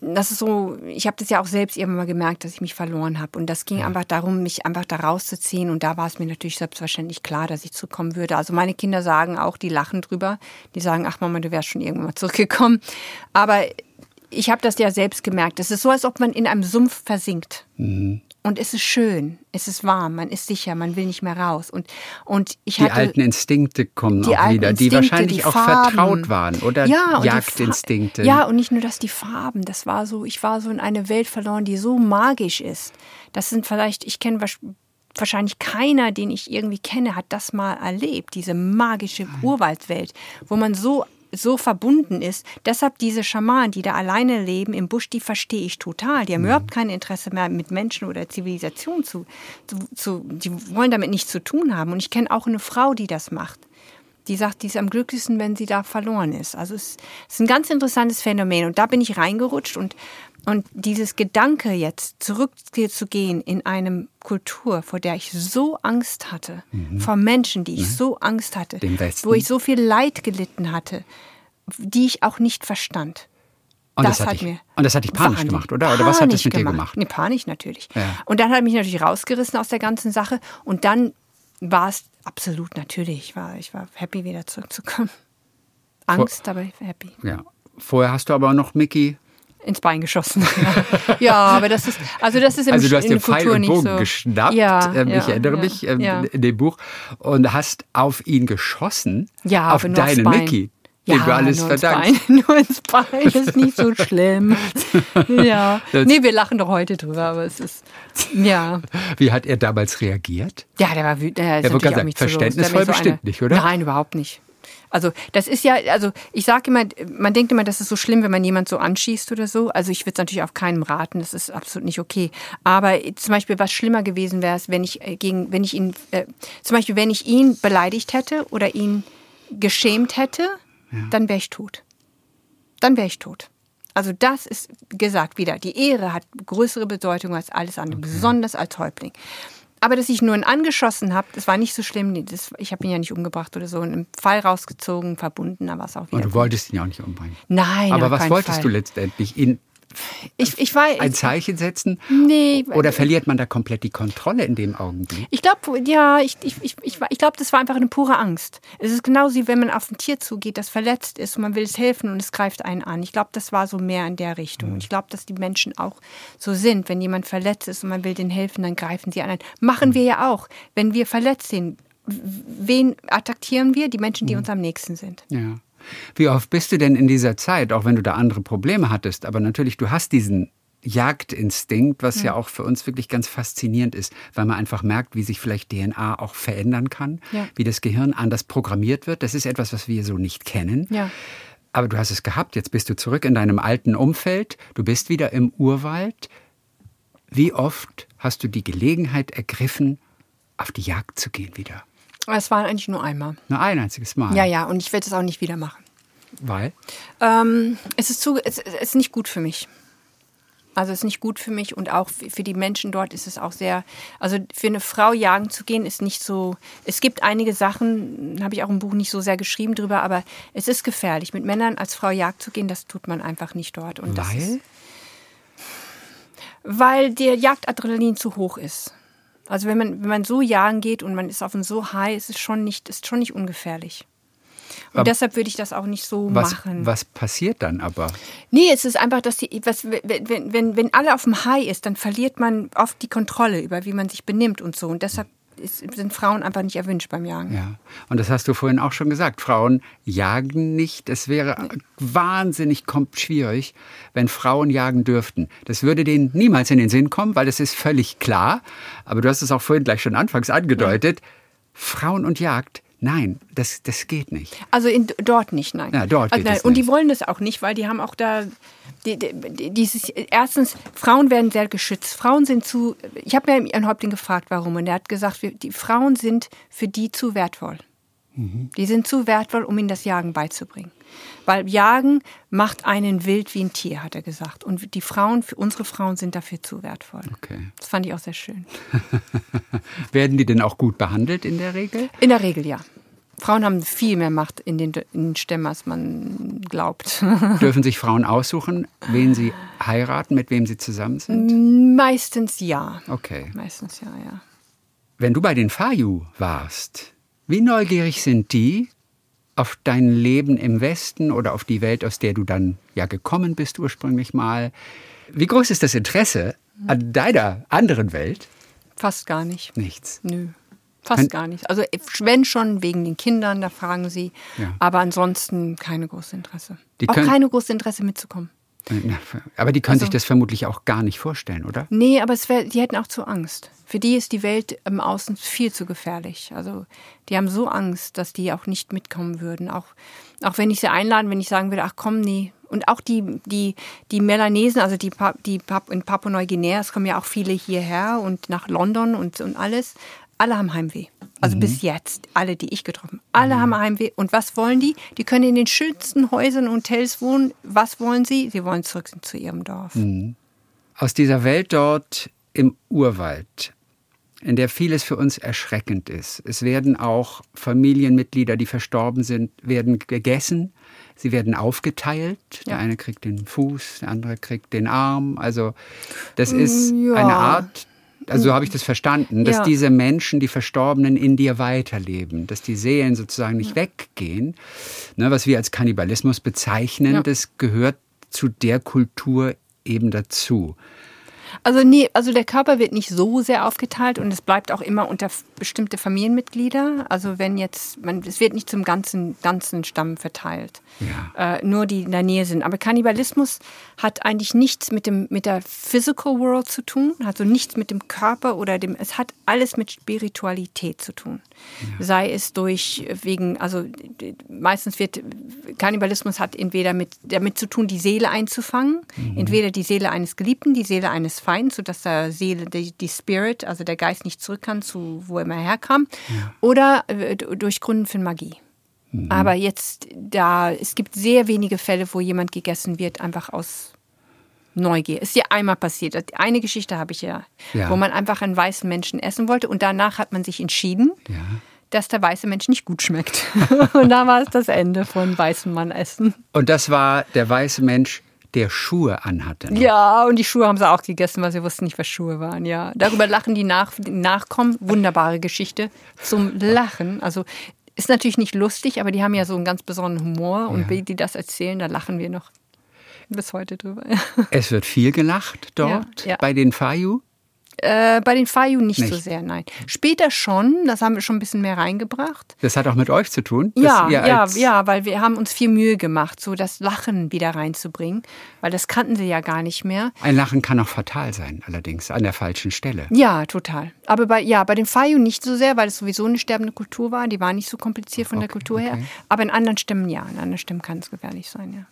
das ist so, ich habe das ja auch selbst irgendwann mal gemerkt, dass ich mich verloren habe. Und das ging einfach darum, mich einfach da rauszuziehen. Und da war es mir natürlich selbstverständlich klar, dass ich zurückkommen würde. Also meine Kinder sagen auch, die lachen drüber. Die sagen, ach Mama, du wärst schon irgendwann mal zurückgekommen. Aber ich habe das ja selbst gemerkt. Es ist so, als ob man in einem Sumpf versinkt. Und es ist schön, es ist warm, man ist sicher, man will nicht mehr raus. Und, und ich Die hatte, alten Instinkte kommen die auch wieder, die Instinkte, wahrscheinlich die auch Farben. vertraut waren oder ja, die Jagdinstinkte. Ja, und nicht nur das, die Farben. Das war so, ich war so in eine Welt verloren, die so magisch ist. Das sind vielleicht, ich kenne wahrscheinlich keiner, den ich irgendwie kenne, hat das mal erlebt, diese magische Urwaldwelt, wo man so so verbunden ist. Deshalb diese Schamanen, die da alleine leben im Busch, die verstehe ich total. Die haben überhaupt kein Interesse mehr mit Menschen oder Zivilisation zu, zu, zu die wollen damit nichts zu tun haben. Und ich kenne auch eine Frau, die das macht. Die sagt, die ist am glücklichsten, wenn sie da verloren ist. Also es ist ein ganz interessantes Phänomen. Und da bin ich reingerutscht und, und dieses Gedanke jetzt zurückzugehen in eine Kultur, vor der ich so Angst hatte, vor Menschen, die ich so Angst hatte, wo ich so viel Leid gelitten hatte, die ich auch nicht verstand. Und das, das hat dich, mir und das hat dich panisch Wahnsinnig gemacht, oder? Oder was hat das mit dir gemacht? Nee, panisch natürlich. Ja. Und dann hat mich natürlich rausgerissen aus der ganzen Sache. Und dann war es absolut natürlich. Ich war, ich war happy, wieder zurückzukommen. Angst, aber happy. Ja. Vorher hast du aber noch Mickey. Ins Bein geschossen. *laughs* Ja, aber das ist, also das ist im Also du hast der Pfeil Kultur und Bogen so. geschnappt. Ja, ähm, ja, ich erinnere ja, mich ähm, ja. in dem Buch und hast auf ihn geschossen. Ja, auf deinen. Mickey. Ja, dem du alles nur ins verdankst. Bein. *laughs* Nur ins Bein ist nicht so *laughs* schlimm. Ja. Das- Nee, wir lachen doch heute drüber, aber es ist. Ja. Wie hat er damals reagiert? Ja, der war wütend. Der ist natürlich auch sagen, los. verständnisvoll so bestimmt nicht, oder? Nein, überhaupt nicht. Also das ist ja, also ich sage immer, man denkt immer, das ist so schlimm, wenn man jemand so anschießt oder so. Also ich würde es natürlich auch keinem raten, das ist absolut nicht okay. Aber zum Beispiel, was schlimmer gewesen wäre, wenn ich äh, gegen, wenn ich ihn, äh, zum Beispiel, wenn ich ihn beleidigt hätte oder ihn geschämt hätte, dann wäre ich tot. Dann wäre ich tot. Also das ist gesagt wieder, die Ehre hat größere Bedeutung als alles andere, besonders als Häuptling. Aber dass ich nur ihn angeschossen habe, das war nicht so schlimm. Nee, Das, ich habe ihn ja nicht umgebracht oder so. Einen Pfeil rausgezogen, verbunden, da war es auch wieder. Und du wolltest ihn ja auch nicht umbringen. Nein, Aber was wolltest Fall. du letztendlich? Ihn Ich, ich war, ein Zeichen setzen? Nee, Oder verliert man da komplett die Kontrolle in dem Augenblick? Ich glaube, ja, ich, ich, ich, ich, glaube, das war einfach eine pure Angst. Es ist genauso wie wenn man auf ein Tier zugeht, das verletzt ist und man will es helfen und es greift einen an. Ich glaube, das war so mehr in der Richtung. Und ich glaube, dass die Menschen auch so sind. Wenn jemand verletzt ist und man will denen helfen, dann greifen sie an. Machen wir ja auch. Wenn wir verletzt sind, wen attackieren wir? Die Menschen, die uns am nächsten sind. Ja. Wie oft bist du denn in dieser Zeit, auch wenn du da andere Probleme hattest, aber natürlich, du hast diesen Jagdinstinkt, was ja. ja. auch für uns wirklich ganz faszinierend ist, weil man einfach merkt, wie sich vielleicht DNA auch verändern kann, ja. wie das Gehirn anders programmiert wird. Das ist etwas, was wir so nicht kennen. Ja. Aber du hast es gehabt, jetzt bist du zurück in deinem alten Umfeld, du bist wieder im Urwald. Wie oft hast du die Gelegenheit ergriffen, auf die Jagd zu gehen wieder? Es war eigentlich nur einmal. Nur ein einziges Mal? Ja, ja, und ich werde es auch nicht wieder machen. Weil? Ähm, es, ist zu, es, es ist nicht gut für mich. Also es ist nicht gut für mich und auch für die Menschen dort ist es auch sehr, also für eine Frau jagen zu gehen ist nicht so, es gibt einige Sachen, habe ich auch im Buch nicht so sehr geschrieben drüber, aber es ist gefährlich. Mit Männern als Frau jagd zu gehen, das tut man einfach nicht dort. Und weil? Ist, weil der Jagdadrenalin zu hoch ist. Also wenn man, wenn man so jagen geht und man ist auf einem so high, ist es schon nicht, ist schon nicht ungefährlich. Und aber deshalb würde ich das auch nicht so was, machen. Was passiert dann aber? Nee, es ist einfach, dass die, was, wenn, wenn, wenn alle auf dem High ist, dann verliert man oft die Kontrolle über, wie man sich benimmt und so. Und deshalb ist, sind Frauen einfach nicht erwünscht beim Jagen. Ja, und das hast du vorhin auch schon gesagt. Frauen jagen nicht. Es wäre nee. wahnsinnig schwierig, wenn Frauen jagen dürften. Das würde denen niemals in den Sinn kommen, weil das ist völlig klar. Aber du hast es auch vorhin gleich schon anfangs angedeutet. Ja. Frauen und Jagd Nein, das, das geht nicht. Also in, dort nicht, nein. Ja, dort also nein. Und die wollen das auch nicht, weil die haben auch da die, die, dieses erstens Frauen werden sehr geschützt. Frauen sind zu. Ich habe mir einen Häuptling gefragt, warum, und er hat gesagt, die Frauen sind für die zu wertvoll. Mhm. Die sind zu wertvoll, um ihnen das Jagen beizubringen. Weil Jagen macht einen wild wie ein Tier, hat er gesagt. Und die Frauen, für unsere Frauen sind dafür zu wertvoll. Okay. Das fand ich auch sehr schön. *laughs* Werden die denn auch gut behandelt in der Regel? In der Regel ja. Frauen haben viel mehr Macht in den, in den Stämmen, als man glaubt. *laughs* Dürfen sich Frauen aussuchen, wen sie heiraten, mit wem sie zusammen sind? Meistens ja. Okay. Meistens ja, ja. Wenn du bei den Fayu warst, wie neugierig sind die auf dein Leben im Westen oder auf die Welt, aus der du dann ja gekommen bist ursprünglich mal? Wie groß ist das Interesse an deiner anderen Welt? Fast gar nicht. Nichts. Nö. Fast gar nicht. Also wenn schon wegen den Kindern, da fragen sie. Ja. Aber ansonsten keine große Interesse. Die auch keine große Interesse mitzukommen. Aber die können also, sich das vermutlich auch gar nicht vorstellen, oder? Nee, aber wär, die hätten auch zu Angst. Für die ist die Welt im Außen viel zu gefährlich. Also die haben so Angst, dass die auch nicht mitkommen würden. Auch, auch wenn ich sie einladen, wenn ich sagen würde, ach komm, nee. Und auch die, die, die Melanesen, also die, die in Papua-Neuguinea, es kommen ja auch viele hierher und nach London und, und alles alle haben Heimweh. Also mhm. bis jetzt, alle, die ich getroffen habe, alle mhm. haben Heimweh. Und was wollen die? Die können in den schönsten Häusern und Hotels wohnen. Was wollen sie? Sie wollen zurück zu ihrem Dorf. Mhm. Aus dieser Welt dort im Urwald, in der vieles für uns erschreckend ist. Es werden auch Familienmitglieder, die verstorben sind, werden gegessen. Sie werden aufgeteilt. Ja. Der eine kriegt den Fuß, der andere kriegt den Arm. Also das ist ja. eine Art also so habe ich das verstanden, dass ja. diese Menschen, die Verstorbenen in dir weiterleben, dass die Seelen sozusagen nicht ja. weggehen. Ne, was wir als Kannibalismus bezeichnen, ja. das gehört zu der Kultur eben dazu. Also nee, also der Körper wird nicht so sehr aufgeteilt und es bleibt auch immer unter bestimmte Familienmitglieder. Also wenn jetzt, man, es wird nicht zum ganzen, ganzen Stamm verteilt. Ja. Äh, nur die in der Nähe sind. Aber Kannibalismus hat eigentlich nichts mit dem, mit der Physical World zu tun, also nichts mit dem Körper oder dem, es hat alles mit Spiritualität zu tun. Ja. Sei es durch, wegen, also meistens wird, Kannibalismus hat entweder mit, damit zu tun, die Seele einzufangen, mhm. entweder die Seele eines Geliebten, die Seele eines Feind, sodass der Seele, die, die, Spirit, also der Geist nicht zurück kann, zu wo er immer herkam. Ja. Oder äh, durch Gründen für Magie. Mhm. Aber jetzt, da, es gibt sehr wenige Fälle, wo jemand gegessen wird, einfach aus Neugier. Ist ja einmal passiert. Eine Geschichte habe ich ja, ja, wo man einfach einen weißen Menschen essen wollte und danach hat man sich entschieden, ja. dass der weiße Mensch nicht gut schmeckt. *laughs* und da war es das Ende von weißem Mann essen. Und das war der weiße Mensch, der Schuhe anhatte. Noch. Ja, und die Schuhe haben sie auch gegessen, weil sie wussten nicht, was Schuhe waren. Ja, darüber lachen die, Nach die Nachkommen. Wunderbare Geschichte zum Lachen. Also ist natürlich nicht lustig, aber die haben ja so einen ganz besonderen Humor und ja. wie die das erzählen, da lachen wir noch bis heute drüber. es wird viel gelacht dort ja, ja. bei den Fayu. Äh, bei den Fayu nicht, Nicht. so sehr, nein. Später schon, das haben wir schon ein bisschen mehr reingebracht. Das hat auch mit euch zu tun? Ja, ja, ja, weil wir haben uns viel Mühe gemacht, so das Lachen wieder reinzubringen, weil das kannten sie ja gar nicht mehr. Ein Lachen kann auch fatal sein, allerdings, an der falschen Stelle. Ja, total. Aber bei, ja, bei den Fayu nicht so sehr, weil es sowieso eine sterbende Kultur war. Die war nicht so kompliziert von der Kultur her. okay. Aber in anderen Stämmen ja. In anderen Stämmen kann es gefährlich sein, ja.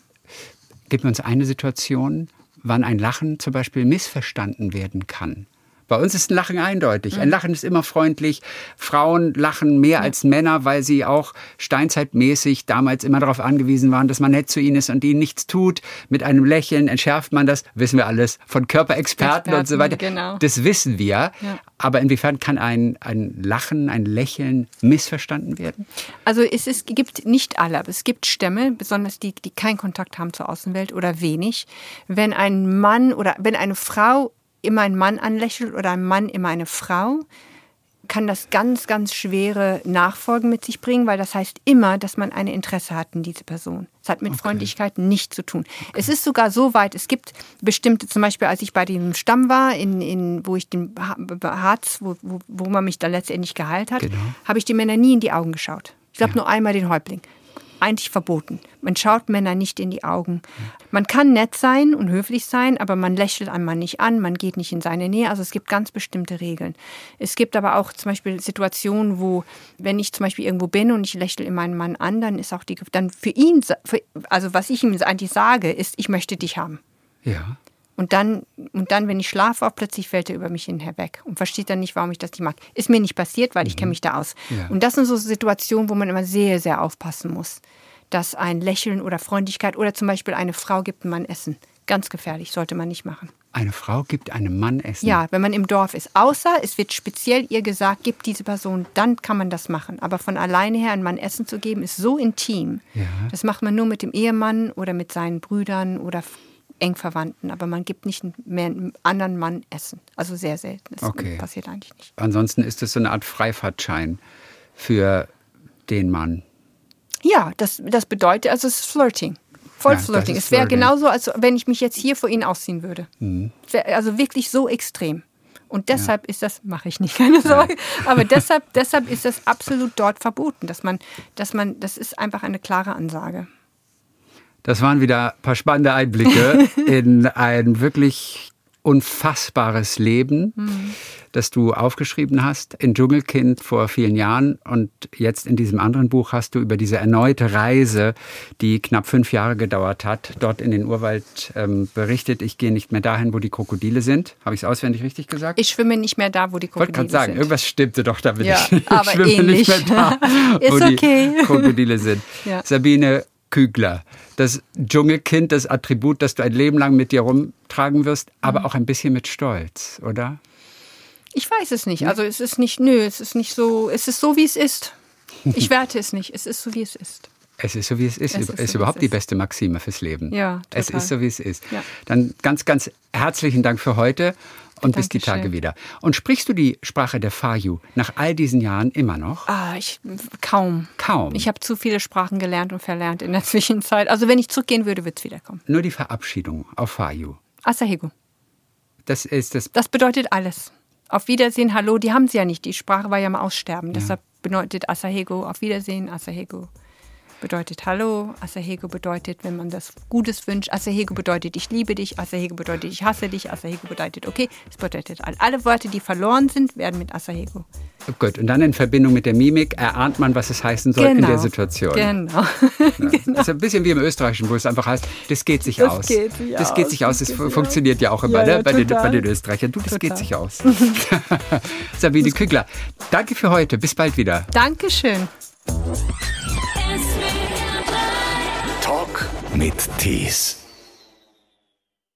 Gib mir uns eine Situation, wann ein Lachen zum Beispiel missverstanden werden kann. Bei uns ist ein Lachen eindeutig. Mhm. Ein Lachen ist immer freundlich. Frauen lachen mehr als Männer, weil sie auch steinzeitmäßig damals immer darauf angewiesen waren, dass man nett zu ihnen ist und ihnen nichts tut. Mit einem Lächeln entschärft man das, wissen wir alles, von Körperexperten und so Experten, weiter. genau. Das wissen wir. Ja. Aber inwiefern kann ein, ein Lachen, ein Lächeln missverstanden werden? Also es ist, gibt nicht alle, aber es gibt Stämme, besonders die, die keinen Kontakt haben zur Außenwelt oder wenig. Wenn ein Mann oder wenn eine Frau immer einen Mann anlächelt oder ein Mann immer eine Frau, kann das ganz, ganz schwere Nachfolgen mit sich bringen, weil das heißt immer, dass man ein Interesse hat in diese Person. Es hat mit Freundlichkeit nichts zu tun. Es ist sogar so weit, es gibt bestimmte, zum Beispiel als ich bei dem Stamm war, in, in, wo ich den Ha- Harz, wo, wo, wo man mich dann letztendlich geheilt hat, Genau. habe ich den Männern nie in die Augen geschaut. Ich glaube nur einmal den Häuptling. Eigentlich verboten. Man schaut Männer nicht in die Augen. Man kann nett sein und höflich sein, aber man lächelt einen Mann nicht an, man geht nicht in seine Nähe. Also es gibt ganz bestimmte Regeln. Es gibt aber auch zum Beispiel Situationen, wo, wenn ich zum Beispiel irgendwo bin und ich lächle immer einen Mann an, dann ist auch die, dann für ihn, für, also was ich ihm eigentlich sage, ist, ich möchte dich haben. Ja. Und dann, und dann, wenn ich schlafe, auch plötzlich fällt er über mich hinweg und versteht dann nicht, warum ich das nicht mag. Ist mir nicht passiert, weil ich kenne mich da aus. Ja. Und das sind so Situationen, wo man immer sehr, sehr aufpassen muss, dass ein Lächeln oder Freundlichkeit oder zum Beispiel eine Frau gibt einem Mann Essen. Ganz gefährlich, sollte man nicht machen. Eine Frau gibt einem Mann Essen. Ja, wenn man im Dorf ist. Außer es wird speziell ihr gesagt, gibt diese Person, dann kann man das machen. Aber von alleine her einen Mann Essen zu geben, ist so intim. Ja. Das macht man nur mit dem Ehemann oder mit seinen Brüdern oder eng Verwandten. Aber man gibt nicht mehr einem anderen Mann Essen. Also sehr selten. Das Okay. passiert eigentlich nicht. Ansonsten ist es so eine Art Freifahrtschein für den Mann. Ja, das, das bedeutet, also es ist Flirting. Voll Ja, Flirting. Es wäre genauso, als wenn ich mich jetzt hier vor Ihnen ausziehen würde. Mhm. Also wirklich so extrem. Und deshalb ist das, mache ich nicht, keine Sorge, aber deshalb, deshalb ist das absolut dort verboten, dass man, dass man, das ist einfach eine klare Ansage. Das waren wieder ein paar spannende Einblicke *laughs* in ein wirklich unfassbares Leben, Mhm. das du aufgeschrieben hast in Dschungelkind vor vielen Jahren. Und jetzt in diesem anderen Buch hast du über diese erneute Reise, die knapp fünf Jahre gedauert hat, dort in den Urwald ähm, berichtet. Ich gehe nicht mehr dahin, wo die Krokodile sind. Habe ich es auswendig richtig gesagt? Ich schwimme nicht mehr da, wo die Ich wollte Krokodile gerade sagen, sind. irgendwas stimmte doch damit. Ja, *laughs* ich aber schwimme ähnlich. nicht mehr da, *laughs* wo die okay. Krokodile sind. Ja. Sabine Kügler, das Dschungelkind, das Attribut, das du ein Leben lang mit dir rumtragen wirst, Mhm. aber auch ein bisschen mit Stolz, oder? Ich weiß es nicht. Also es ist nicht, nö, es ist nicht so, es ist so, wie es ist. Ich *laughs* werte es nicht. Es ist so, wie es ist. Es ist so, wie es ist. Es ist, ist so, wie überhaupt es die ist. beste Maxime fürs Leben. Ja, Es total. ist so, wie es ist. Ja. Dann ganz, ganz herzlichen Dank für heute und bis die Dankeschön. Tage wieder. Und sprichst du die Sprache der Fayu nach all diesen Jahren immer noch? Ah, ich kaum. Kaum. Ich habe zu viele Sprachen gelernt und verlernt in der *laughs* Zwischenzeit. Also wenn ich zurückgehen würde, würde es wiederkommen. Nur die Verabschiedung auf Fayu. Asahego. Das ist das Das bedeutet alles. Auf Wiedersehen, Hallo, die haben sie ja nicht. Die Sprache war ja mal aussterben. Deshalb bedeutet Asahego auf Wiedersehen, Asahego bedeutet Hallo, Asahego bedeutet, wenn man das Gutes wünscht, Asahego bedeutet ich liebe dich, Asahego bedeutet ich hasse dich, Asahego bedeutet okay. Es bedeutet all- alle Worte, die verloren sind, werden mit Asahego. Gut, und dann in Verbindung mit der Mimik erahnt man, was es heißen soll in der Situation. Genau. *laughs* Das ist ein bisschen wie im Österreichischen, wo es einfach heißt, das geht sich Das aus. geht sich das aus, geht sich aus. das Das funktioniert ja auch immer Ja, ne? ja, bei, den, bei den Österreichern. Du, das Total. geht sich aus. *laughs* *laughs* Sabine Kügler, danke für heute. Bis bald wieder. Dankeschön. Mit Tees.